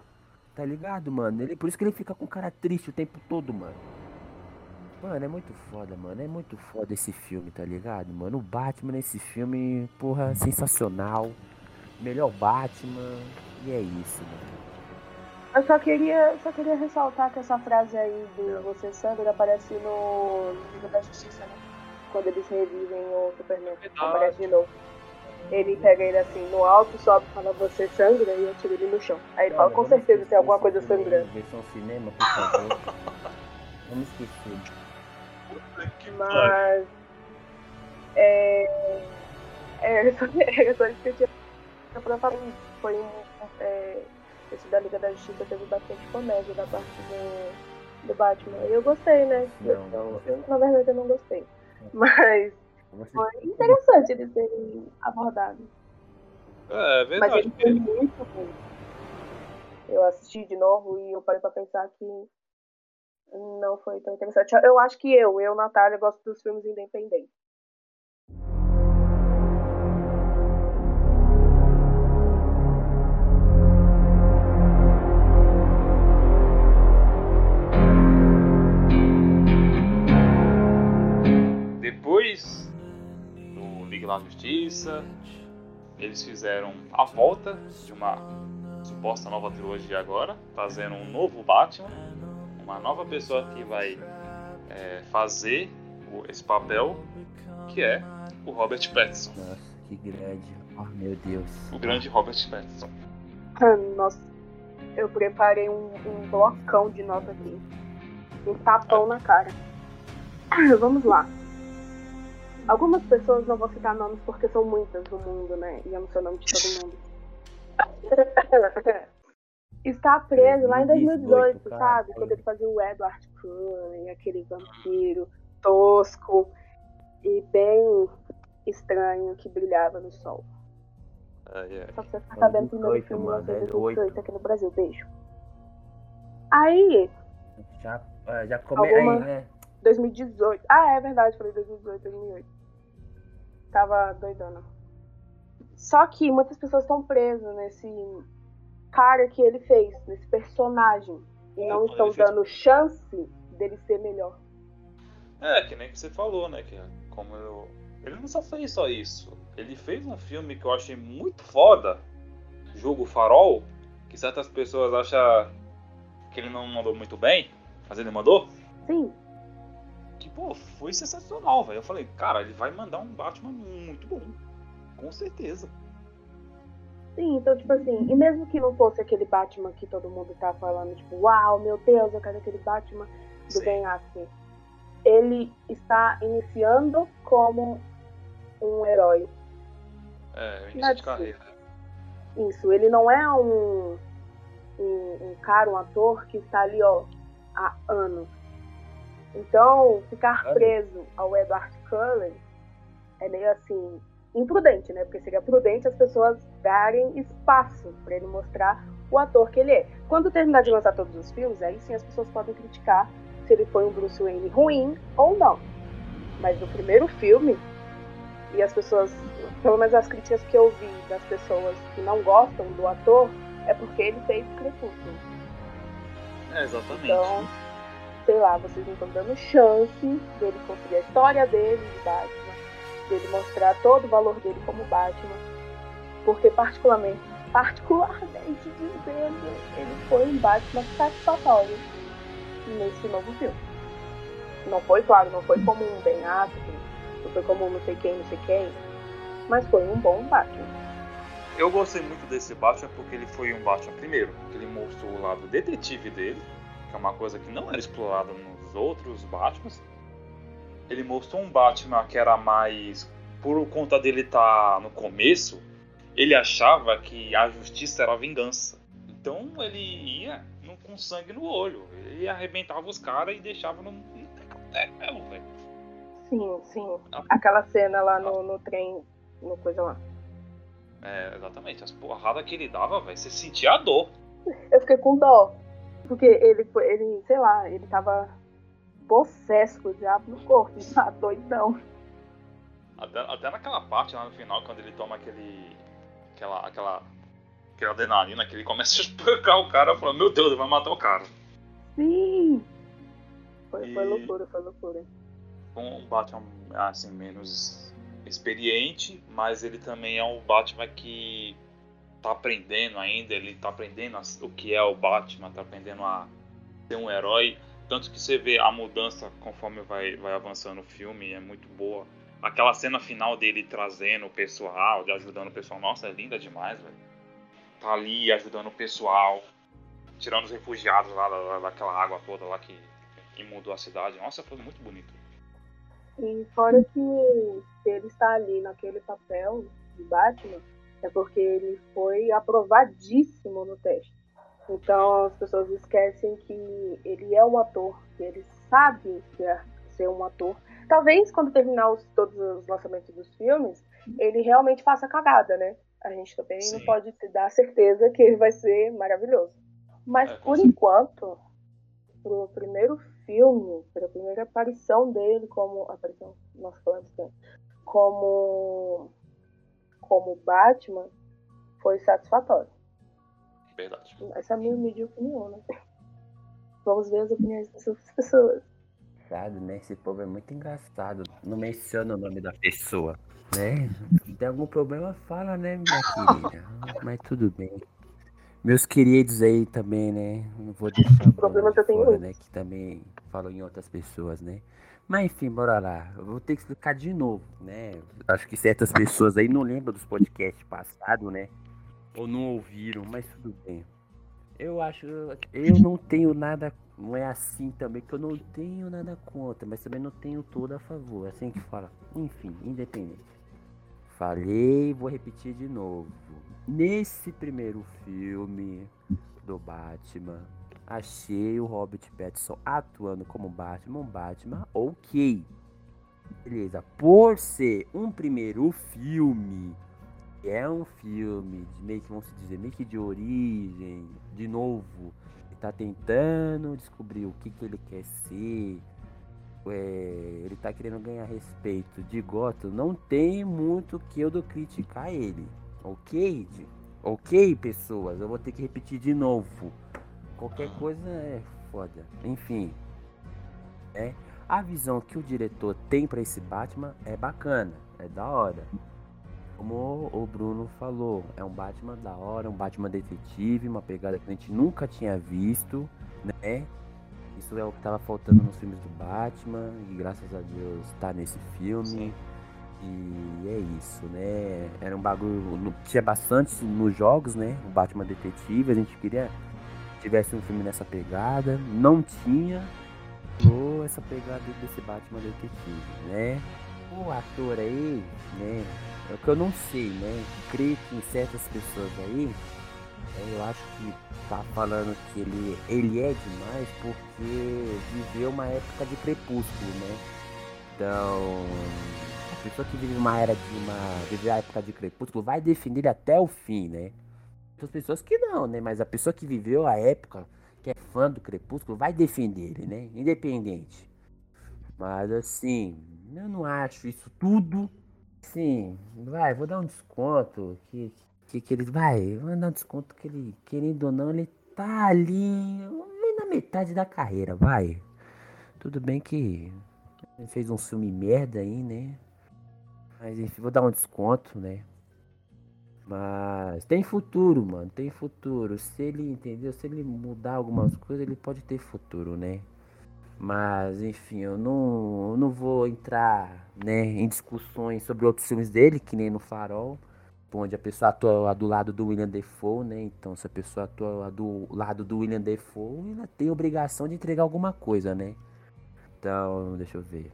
tá ligado, mano? Ele, por isso que ele fica com cara triste o tempo todo, mano. Mano, é muito foda, mano, é muito foda esse filme, tá ligado, mano? O Batman nesse filme, porra, sensacional. Melhor Batman, e é isso, mano. Eu só queria, só queria ressaltar que essa frase aí do Você Sangra aparece no Liga da Justiça, né? Quando eles revivem o Superman. Verdade. Aparece de novo. Ele pega ele assim no alto, sobe e fala Você sangra e atira ele no chão. Aí ele fala, com certeza tem alguma coisa sangrando. Versão cinema, por favor. Vamos esquecer. Que Mas. É. É, era só, [laughs] era só isso que eu tinha pra falar. Foi um. É, esse da Liga da Justiça teve bastante comédia da parte do, do Batman. E eu gostei, né? Eu, Não. eu- eu, na verdade, eu não gostei. Mas Você foi interessante eles terem abordado. É, é Mas verdade. ele foi muito ruim. Eu assisti de novo e eu parei pra pensar que não foi tão interessante. Eu acho que eu, eu, Natália, gosto dos filmes independentes. Depois do Liga da Justiça, eles fizeram a volta de uma suposta nova trilogia agora, trazendo um novo Batman, uma nova pessoa que vai é, fazer o- esse papel, que é o Robert Pattinson, Nossa, que grande. Oh, meu Deus. o grande Robert Pattinson. Nossa, eu preparei um, um blocão de nota aqui. Um tapão na cara. Vamos lá. Algumas pessoas não vou citar nomes porque são muitas no mundo, né? E eu não sei o nome de todo mundo. [laughs] Está preso lá em 2018, 2018, cara. sabe? Quando ele fazia o Edward Cullen, aquele vampiro tosco e bem estranho que brilhava no sol. Ai, ai. Só pra você ficar sabendo o primeiro 2018, filme mano, é 2018 aqui no Brasil. Beijo. Aí, Já, é, já come... Alguma- aí, né? 2018. Ah, é verdade, falei 2018, 2008. Tava doidona. Só que muitas pessoas estão presas nesse cara que ele fez, nesse personagem. E não É, estão ele fez- dando chance dele ser melhor. É, que nem você falou, né? Que como eu... Ele não só fez só isso. Ele fez um filme que eu achei muito foda, Jogo Farol, que certas pessoas acham que ele não mandou muito bem, mas ele mandou. Sim, Que, pô, foi sensacional, velho. Eu falei, cara, ele vai mandar um Batman muito bom. Com certeza. Sim, então, tipo assim, e mesmo que não fosse aquele Batman que todo mundo tá falando, tipo, uau, meu Deus, eu quero aquele Batman do Sim. Ben Affleck. Ele está iniciando como um herói. É, início de carreira. Isso, ele não é um, um, um cara, um ator que está ali, ó, há anos. Então, ficar preso ao Edward Cullen é meio assim, imprudente, né? Porque seria prudente as pessoas darem espaço para ele mostrar o ator que ele é. Quando terminar de lançar todos os filmes, aí sim as pessoas podem criticar se ele foi um Bruce Wayne ruim ou não. Mas no primeiro filme, e as pessoas, pelo menos as críticas que eu vi das pessoas que não gostam do ator, é porque ele fez Crepúsculo. É, exatamente. Então, sei lá, vocês não estão dando chance dele construir a história dele de dele mostrar todo o valor dele como Batman, porque particularmente, particularmente dizendo, ele foi um Batman satisfatório nesse novo filme. Não foi, claro, não foi como um Ben Affleck, não foi como um não sei quem, não sei quem, mas foi um bom Batman. Eu gostei muito desse Batman porque ele foi um Batman, primeiro, que ele mostrou o lado detetive dele, que é uma coisa que não era explorada nos outros Batmans. Ele mostrou um Batman que era mais. Por conta dele estar no começo, ele achava que a justiça era a vingança. Então ele ia no- com sangue no olho. Ele arrebentava os caras e deixava no. mesmo, velho. Sim, sim. Ah. Aquela cena lá no, no trem, no coisa lá. É, exatamente. As porradas que ele dava, velho, você sentia a dor. Eu fiquei com dó. Porque ele, ele sei lá, ele tava possesso com o diabo no corpo, [laughs] tá doidão. Até, até naquela parte lá no final, quando ele toma aquele. aquela. aquela. aquela adrenalina, que ele começa a espancar o cara falando, meu Deus, ele vai matar o cara. Sim! Foi, foi E- loucura, foi loucura. Um Batman assim, menos experiente, mas ele também é um Batman que tá aprendendo ainda, ele tá aprendendo o que é o Batman, tá aprendendo a ser um herói. Tanto que você vê a mudança conforme vai, vai avançando o filme, é muito boa. Aquela cena final dele trazendo o pessoal, de ajudando o pessoal, nossa, é linda demais, velho. Tá ali ajudando o pessoal, tirando os refugiados lá da- da- daquela água toda lá que, mudou a cidade. Nossa, foi muito bonito. E fora que ele está ali naquele papel de Batman, é porque ele foi aprovadíssimo no teste. Então as pessoas esquecem que ele é um ator, que ele sabe ser, ser um ator. Talvez quando terminar os- todos os lançamentos dos filmes, ele realmente faça cagada, né? A gente também não Sim. pode se dar certeza que ele vai ser maravilhoso. Mas É, por enquanto, pro primeiro filme, pela primeira aparição dele como aparição, nossa, falando assim, como como Batman, foi satisfatório. Verdade. Essa é a minha humilde opinião, né? Vamos ver as opiniões das outras pessoas. Engraçado, né? Esse povo é muito engraçado. Não menciona o nome da pessoa, né? Se tem algum problema, fala, né, minha querida? Mas tudo bem. Meus queridos aí também, né? Não vou deixar o problema que eu tenho fora, né? Que também falou em outras pessoas, né? Mas enfim, bora lá. Eu vou ter que explicar de novo, né? Acho que certas pessoas aí não lembram dos podcasts passados, né? Ou não ouviram, mas tudo bem. Eu acho. Eu não tenho nada. Não é assim também que eu não tenho nada contra, mas também não tenho tudo a favor. É assim que fala. Enfim, independente. Falei, vou repetir de novo. Nesse primeiro filme do Batman, achei o Robert Pattinson atuando como Batman, Batman ok. Beleza, por ser um primeiro filme, é um filme de meio que, vamos dizer, meio que de origem, de novo, ele tá tentando descobrir o que, que ele quer ser, é, ele tá querendo ganhar respeito de Gotham, não tem muito que eu do criticar ele, ok? Ok, pessoas, eu vou ter que repetir de novo. Qualquer coisa é foda. Enfim, é a visão que o diretor tem pra esse Batman é bacana, é da hora. Como o Bruno falou, é um Batman da hora, um Batman detetive, uma pegada que a gente nunca tinha visto, né? Isso é o que tava faltando nos filmes do Batman, e graças a Deus tá nesse filme. Sim. E é isso, né? Era um bagulho. Tinha bastante nos jogos, né? O Batman Detetive. A gente queria que tivesse um filme nessa pegada. Não tinha. Ou essa pegada desse Batman Detetive, né? O ator aí, né? É o que eu não sei, né? Creio que em certas pessoas aí. é, Eu acho que tá falando que ele, ele é demais porque viveu uma época de crepúsculo, né? Então, a pessoa que vive uma era de uma. vive a época de crepúsculo vai ele até o fim, né? Outras pessoas que não, né? Mas a pessoa que viveu a época, que é fã do crepúsculo, vai defender ele, né? Independente. Mas assim, eu não acho isso tudo. Sim, vai, vou dar um desconto. Que, que, que ele. Vai, vou dar um desconto que ele, querendo ou não, ele tá ali. na metade da carreira, vai. Tudo bem que ele fez um filme merda aí, né? Mas enfim, vou dar um desconto, né? Mas tem futuro, mano. Tem futuro. Se ele, entendeu? Se ele mudar algumas coisas, ele pode ter futuro, né? Mas, enfim, eu não, eu não vou entrar né, em discussões sobre outros filmes dele, que nem no Farol, onde a pessoa atua do lado do William Defoe, né? Então, se a pessoa atua do lado do William Defoe, ela tem obrigação de entregar alguma coisa, né? Então, deixa eu ver.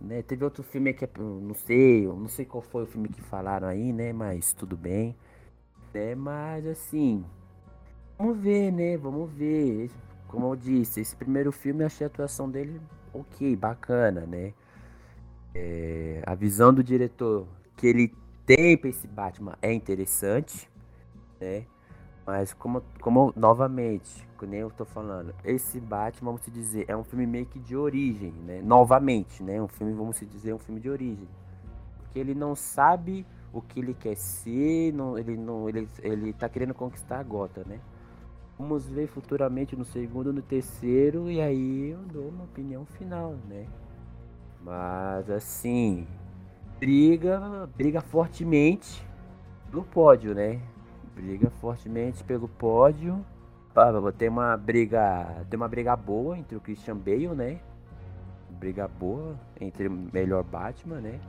Né, teve outro filme que é, não sei, não sei qual foi o filme que falaram aí, né? Mas tudo bem. Né, mas assim, vamos ver, né? Vamos ver. Como eu disse, esse primeiro filme eu achei a atuação dele ok, bacana, né? É, a visão do diretor que ele tem pra esse Batman é interessante, né? Mas como, como novamente, que nem eu tô falando, esse Batman, vamos dizer, é um filme meio que de origem, né? Novamente, né? Um filme, vamos dizer, um filme de origem. Porque ele não sabe o que ele quer ser, não, ele não, ele, ele tá querendo conquistar a Gota, né? Vamos ver futuramente no segundo, no terceiro, e aí eu dou uma opinião final, né? Mas assim, briga, briga fortemente no pódio, né? Briga fortemente pelo pódio. Tem uma briga, tem uma briga boa entre o Christian Bale, né? Briga boa entre o melhor Batman, né?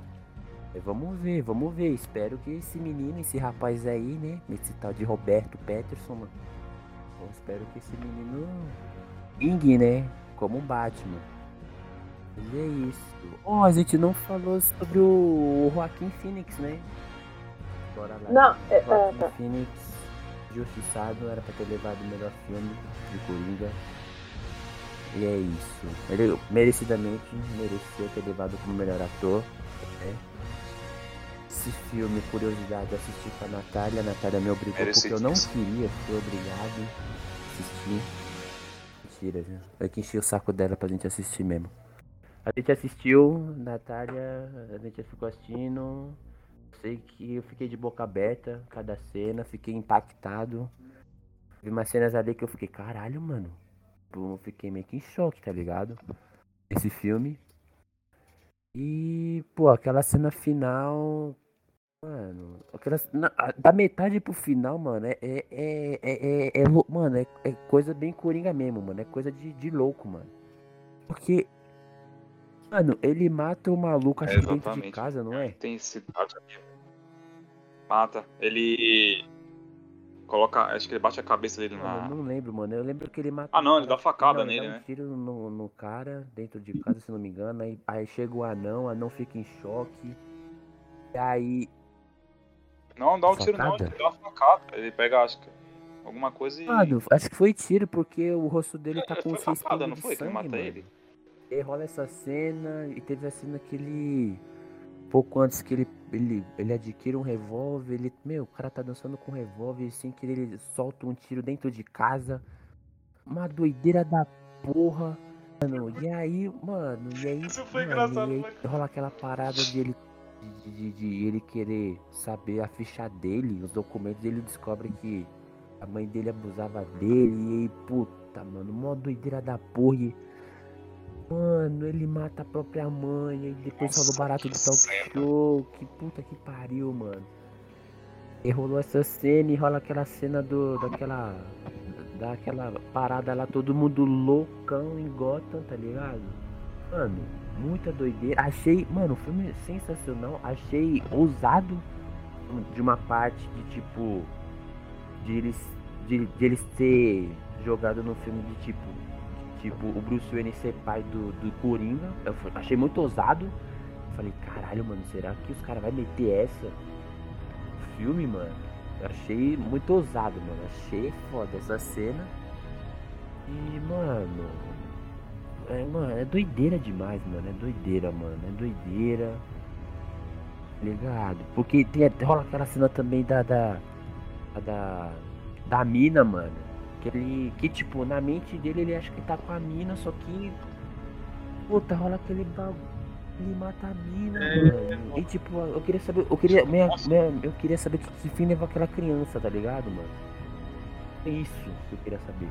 Vamos ver, vamos ver. Espero que esse menino, esse rapaz aí, né? Esse tal de Roberto Patterson, mano. Eu espero que esse menino vingue, né? Como um Batman. Mas é isso. Oh, a gente não falou sobre o Joaquim Phoenix, né? Bora lá. Não, é, é, Joaquim tá. Phoenix, Justiçado, era pra ter levado o melhor filme de Coringa. E é isso. Ele merecidamente mereceu ter levado como melhor ator. né? Esse filme, curiosidade, assisti com a Natália. A Natália me obrigou porque eu não Merecidíssimo. queria, fui obrigado a assistir. Mentira, viu? Eu que enchi o saco dela pra gente assistir mesmo. A gente assistiu, Natália, a gente ficou assistindo. Sei que eu fiquei de boca aberta, cada cena, fiquei impactado. Vi umas cenas ali que eu fiquei, caralho, mano. Eu fiquei meio que em choque, tá ligado? Esse filme. E, pô, aquela cena final. Mano, aquelas, na- da metade pro final, mano, é. É, é, é, é- é mano, é, é coisa bem coringa mesmo, mano. É coisa de, de louco, mano. Porque. Mano, ele mata o maluco, acho que dentro de casa, não é? Tem cidade ali. Mata. Ele. Coloca. Acho que ele bate a cabeça dele na. eu não lembro, mano. Eu lembro que ele mata. Ah, não, ele dá facada não, ele nele, dá um né? tiro no, no cara, dentro de casa, se não me engano. Aí, aí chega o anão, o anão fica em choque. E aí. Não, não dá um tiro não, Facada? ele dá uma facada. Ele pega, acho que. Alguma coisa e. Mano, acho que foi tiro, porque o rosto dele tá É, com foi seis facada, não foi? Que sangue, mata mano. ele? E rola essa cena e teve a cena que ele. Pouco antes que ele, ele, ele adquire um revólver, ele. Meu, o cara tá dançando com um revólver e sem querer ele solta um tiro dentro de casa. Uma doideira da porra. Mano, e aí, mano, e aí. Isso foi mano, engraçado, E aí foi. rola aquela parada de ele. De, de- de ele querer saber a ficha dele, os documentos, ele descobre que a mãe dele abusava dele, e aí, puta, mano, mó doideira da porra. E, mano, ele mata a própria mãe, e depois Nossa, fala barato do talk cena. show. Que puta que pariu, mano. E rolou essa cena e rola aquela cena do. daquela. daquela parada lá, todo mundo loucão em Gotham, tá ligado? Mano, muita doideira. Achei, mano, o filme sensacional. Achei ousado de uma parte de tipo. De eles. De, de eles ter jogado no filme de tipo. de, tipo, o Bruce Wayne ser pai do, do Coringa. Eu achei muito ousado. Falei, caralho, mano, será que os caras vão meter essa? no Filme, mano. Eu achei muito ousado, mano. Achei foda essa cena. E, mano. É, mano, é doideira demais, mano. É doideira, mano. É doideira. Tá Ligado? Porque tem, rola aquela cena também da. Da. Da, da mina, mano. Que ele. Que tipo, na mente dele ele acha que tá com a mina, só que. Puta, rola aquele bagulho. Ele mata a mina, É, mano. E tipo, eu queria saber. Eu queria. Minha, minha- eu queria saber que, que fim levou aquela criança, tá ligado, mano? É isso que eu queria saber.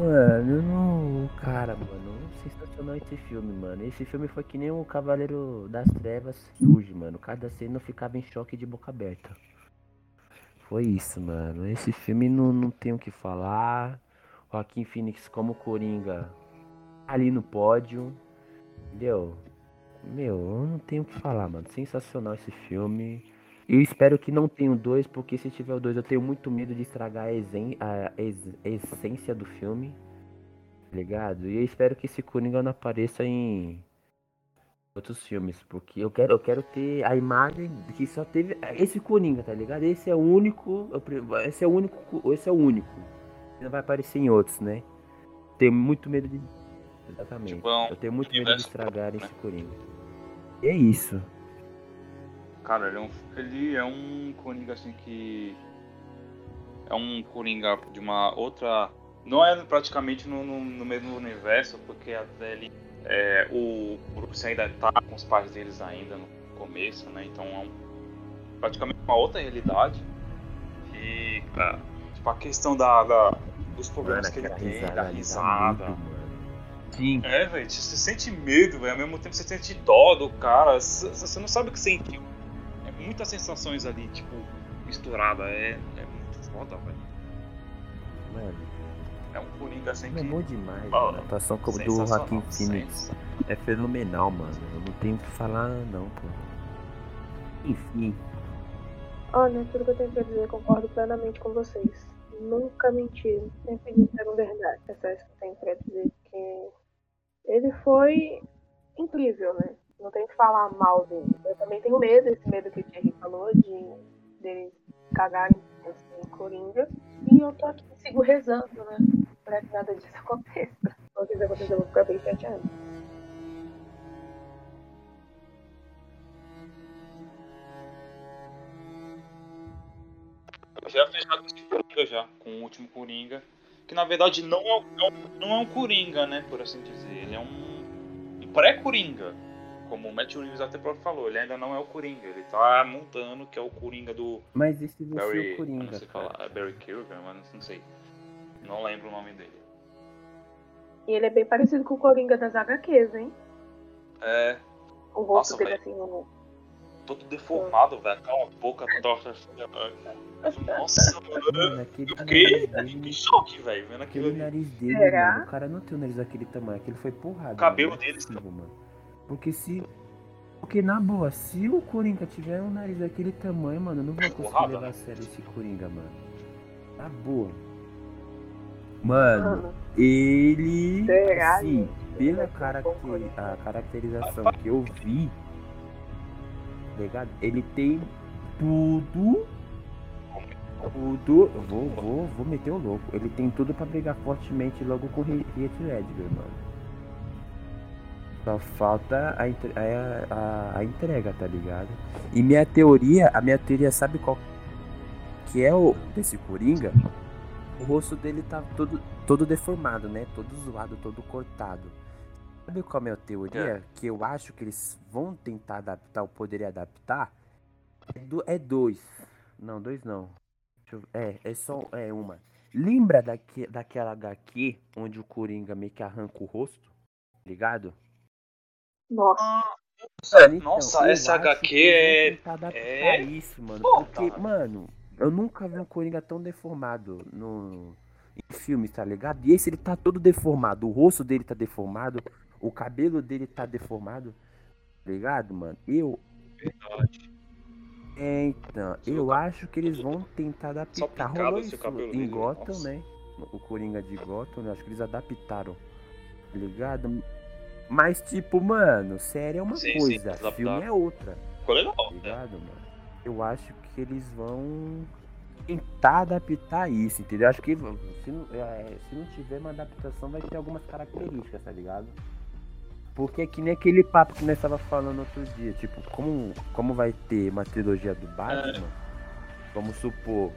Mano, não. Cara, mano, sensacional esse filme, mano. Esse filme foi que nem o Cavaleiro das Trevas surge, mano. Cada cena ficava em choque de boca aberta. Foi isso, mano. Esse filme não, não tem o que falar. Joaquim Phoenix como Coringa ali no pódio. Entendeu? Meu, eu não tenho o que falar, mano. Sensacional esse filme. Eu espero que não tenha o dois, porque se tiver o dois eu tenho muito medo de estragar a, esen- a ex- essência do filme. Tá ligado? E eu espero que esse Coringa não apareça em outros filmes, porque eu quero, eu quero ter a imagem de que só teve esse Coringa, tá ligado? Esse é o único, pre- esse é o único, esse é o único. Ele não vai aparecer em outros, né? Tenho muito medo de Exatamente. Tipo, é um eu tenho muito medo de estragar próprio, esse Coringa. E é isso. Cara, ele é um, ele é um Coringa assim que. É um Coringa de uma outra. Não é praticamente no, no, no mesmo universo, porque até ele. É, o Bruce ainda tá com os pais deles ainda no começo, né? Então é um, praticamente uma outra realidade. E, cara, tipo, a questão da, da- dos problemas que ele tem, da risada. medo, mano. Sim. É, velho, você sente medo, velho. Ao mesmo tempo você sente dó do cara. Você não sabe o que sentiu. É muitas sensações ali, tipo, misturada. É, é muito foda, velho. Mano, É um Coringa assim é que. bom demais, Mano, mano. A atuação como do Joaquim Phoenix é fenomenal, mano. Eu não tenho o que falar, não, pô. Enfim, Olha, tudo que eu tenho pra dizer, eu concordo plenamente com vocês. Nunca mentiram, sempre disseram verdade. É só isso que eu tenho pra dizer, porque ele foi incrível, né? Não tenho que falar mal dele. Eu também tenho medo, esse medo que o Thierry falou, de dele cagarem assim, Coringa. E eu tô aqui, sigo rezando, né? Pra que nada disso [laughs] aconteça. Se isso acontecer, eu vou ficar bem chateado. Já fechado esse Coringa já, com o último Coringa. Que na verdade não é, um- não, é um Coringa, né? Por assim dizer. Ele é um pré-Coringa. Como o Matt Reeves até próprio falou, ele ainda não é o Coringa. Ele tá montando que é o Coringa do mas esse vai ser Barry. o eu não Coringa, sei cara. falar. É Barry Kilgan, mas não sei. Não lembro o nome dele. E ele é bem parecido com o Coringa das HQs, hein? É. O rosto Nossa, dele velho. assim, o todo deformado, velho. Aquela boca torta assim. Nossa, mano. Eu fiquei, em choque, velho, vendo aquilo aquele ali. nariz dele, Será? mano. O cara não tem um nariz daquele tamanho, aquele foi porrada. O cabelo mano, é dele- mano. Porque se. Porque na boa, se o Coringa tiver um nariz daquele tamanho, mano, eu não vou conseguir Porrada, levar a sério esse Coringa, mano. Na boa. Mano, ele. gente? pela Vai ser caracter- Coringa. a caracterização que eu vi, tá ligado? Ele tem tudo. Tudo. Vou, vou, vou meter o louco. Ele tem tudo pra brigar fortemente logo com o He- Heath Ledger, mano. Só falta a, a, a, a entrega, tá ligado? E minha teoria, a minha teoria, sabe qual que é o desse Coringa? O rosto dele tá todo, todo deformado, né? Todo zoado, todo cortado. Sabe qual é a minha teoria? Que eu acho que eles vão tentar adaptar, ou poderia adaptar. É, do, é dois. Não, dois não. Deixa eu- é, é só é uma. Lembra daque, daquela HQ onde o Coringa meio que arranca o rosto? Ligado? Nossa, Mano, então, Nossa, eu essa HQ é- é isso, mano. foda. Porque, mano, eu nunca vi um Coringa tão deformado no em filmes, tá ligado? E esse ele tá todo deformado. O rosto dele tá deformado. O cabelo dele tá deformado. Tá ligado, mano? Eu. Verdade. É, então, eu acho que eles vão tentar adaptar. Rolou isso cabelo em dele, Gotham, nossa. né? O Coringa de Gotham, né? Acho que eles adaptaram. Tá ligado? Mas, tipo, mano, série é uma Sim, sim, coisa, adaptaram. filme é outra. Ficou legal. Tá né? ligado, mano? Eu acho que eles vão tentar adaptar isso, entendeu? Acho que se não, é, se não tiver uma adaptação, vai ter algumas características, tá ligado? Porque é que nem aquele papo que nós tava falando outro dia, tipo, como, como vai ter uma trilogia do Batman, vamos supor,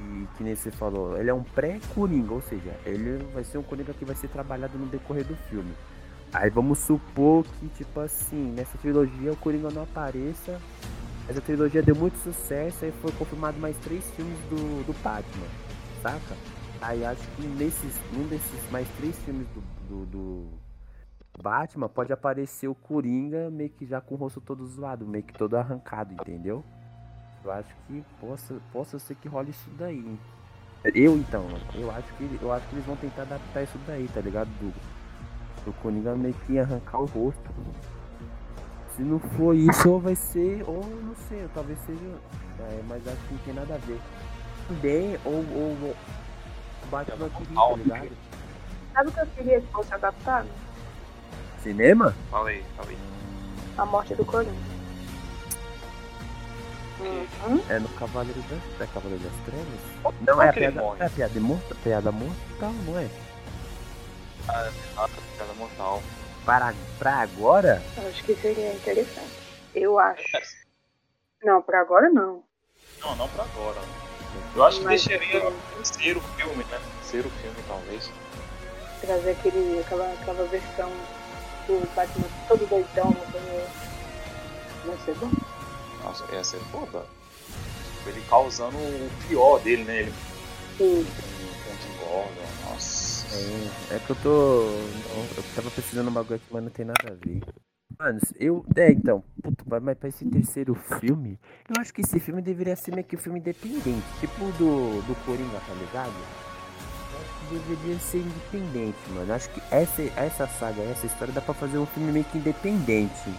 e que nem você falou, ele é um pré-Coringa, ou seja, ele vai ser um Coringa que vai ser trabalhado no decorrer do filme. Aí vamos supor que, tipo assim, nessa trilogia o Coringa não apareça. Essa trilogia deu muito sucesso, aí foi confirmado mais três filmes do, do Batman, saca? Aí acho que nesses, num desses mais três filmes do, do, do Batman pode aparecer o Coringa meio que já com o rosto todo zoado, meio que todo arrancado, entendeu? Eu acho que possa, possa ser que role isso daí. Eu então, eu acho que eu acho que eles vão tentar adaptar isso daí, tá ligado? Do, do Coringa meio que arrancar o rosto. Se não for isso, ou vai ser, ou não sei, ou talvez seja. é, mas acho que não tem nada a ver. Também, ou, ou, ou o Batman queria, tá ligado? sabe o que eu queria que fosse adaptado? Cinema? Fala aí, fala aí. A morte do Coringa. Uhum. É no Cavaleiro das, é Cavaleiro das Trevas? Não, é a piada, é a piada morta, piada mortal, não é? Ah, piada mortal. Para, pra agora? Eu acho que seria interessante. Eu acho. Não, pra agora não. Não, não pra agora. Eu acho que Mas- deixaria o terceiro filme, né? Terceiro filme, talvez. Trazer aquele, aquela, aquela versão do Batman todo doidão, uma coisa. Vai ser bom. Nossa, ia ser foda. Ele causando o pior dele, né? Ele Sim. com o Tim Gordon. É, é que eu tô. Eu tava precisando um bagulho aqui, mas não tem nada a ver. Mano, eu. É, então. Puta, mas- pra esse terceiro filme, eu acho que esse filme deveria ser meio que um filme independente. Tipo do, do Coringa, tá ligado? Eu acho que deveria ser independente, mano. Eu acho que essa, essa saga, essa história dá pra fazer um filme meio que independente.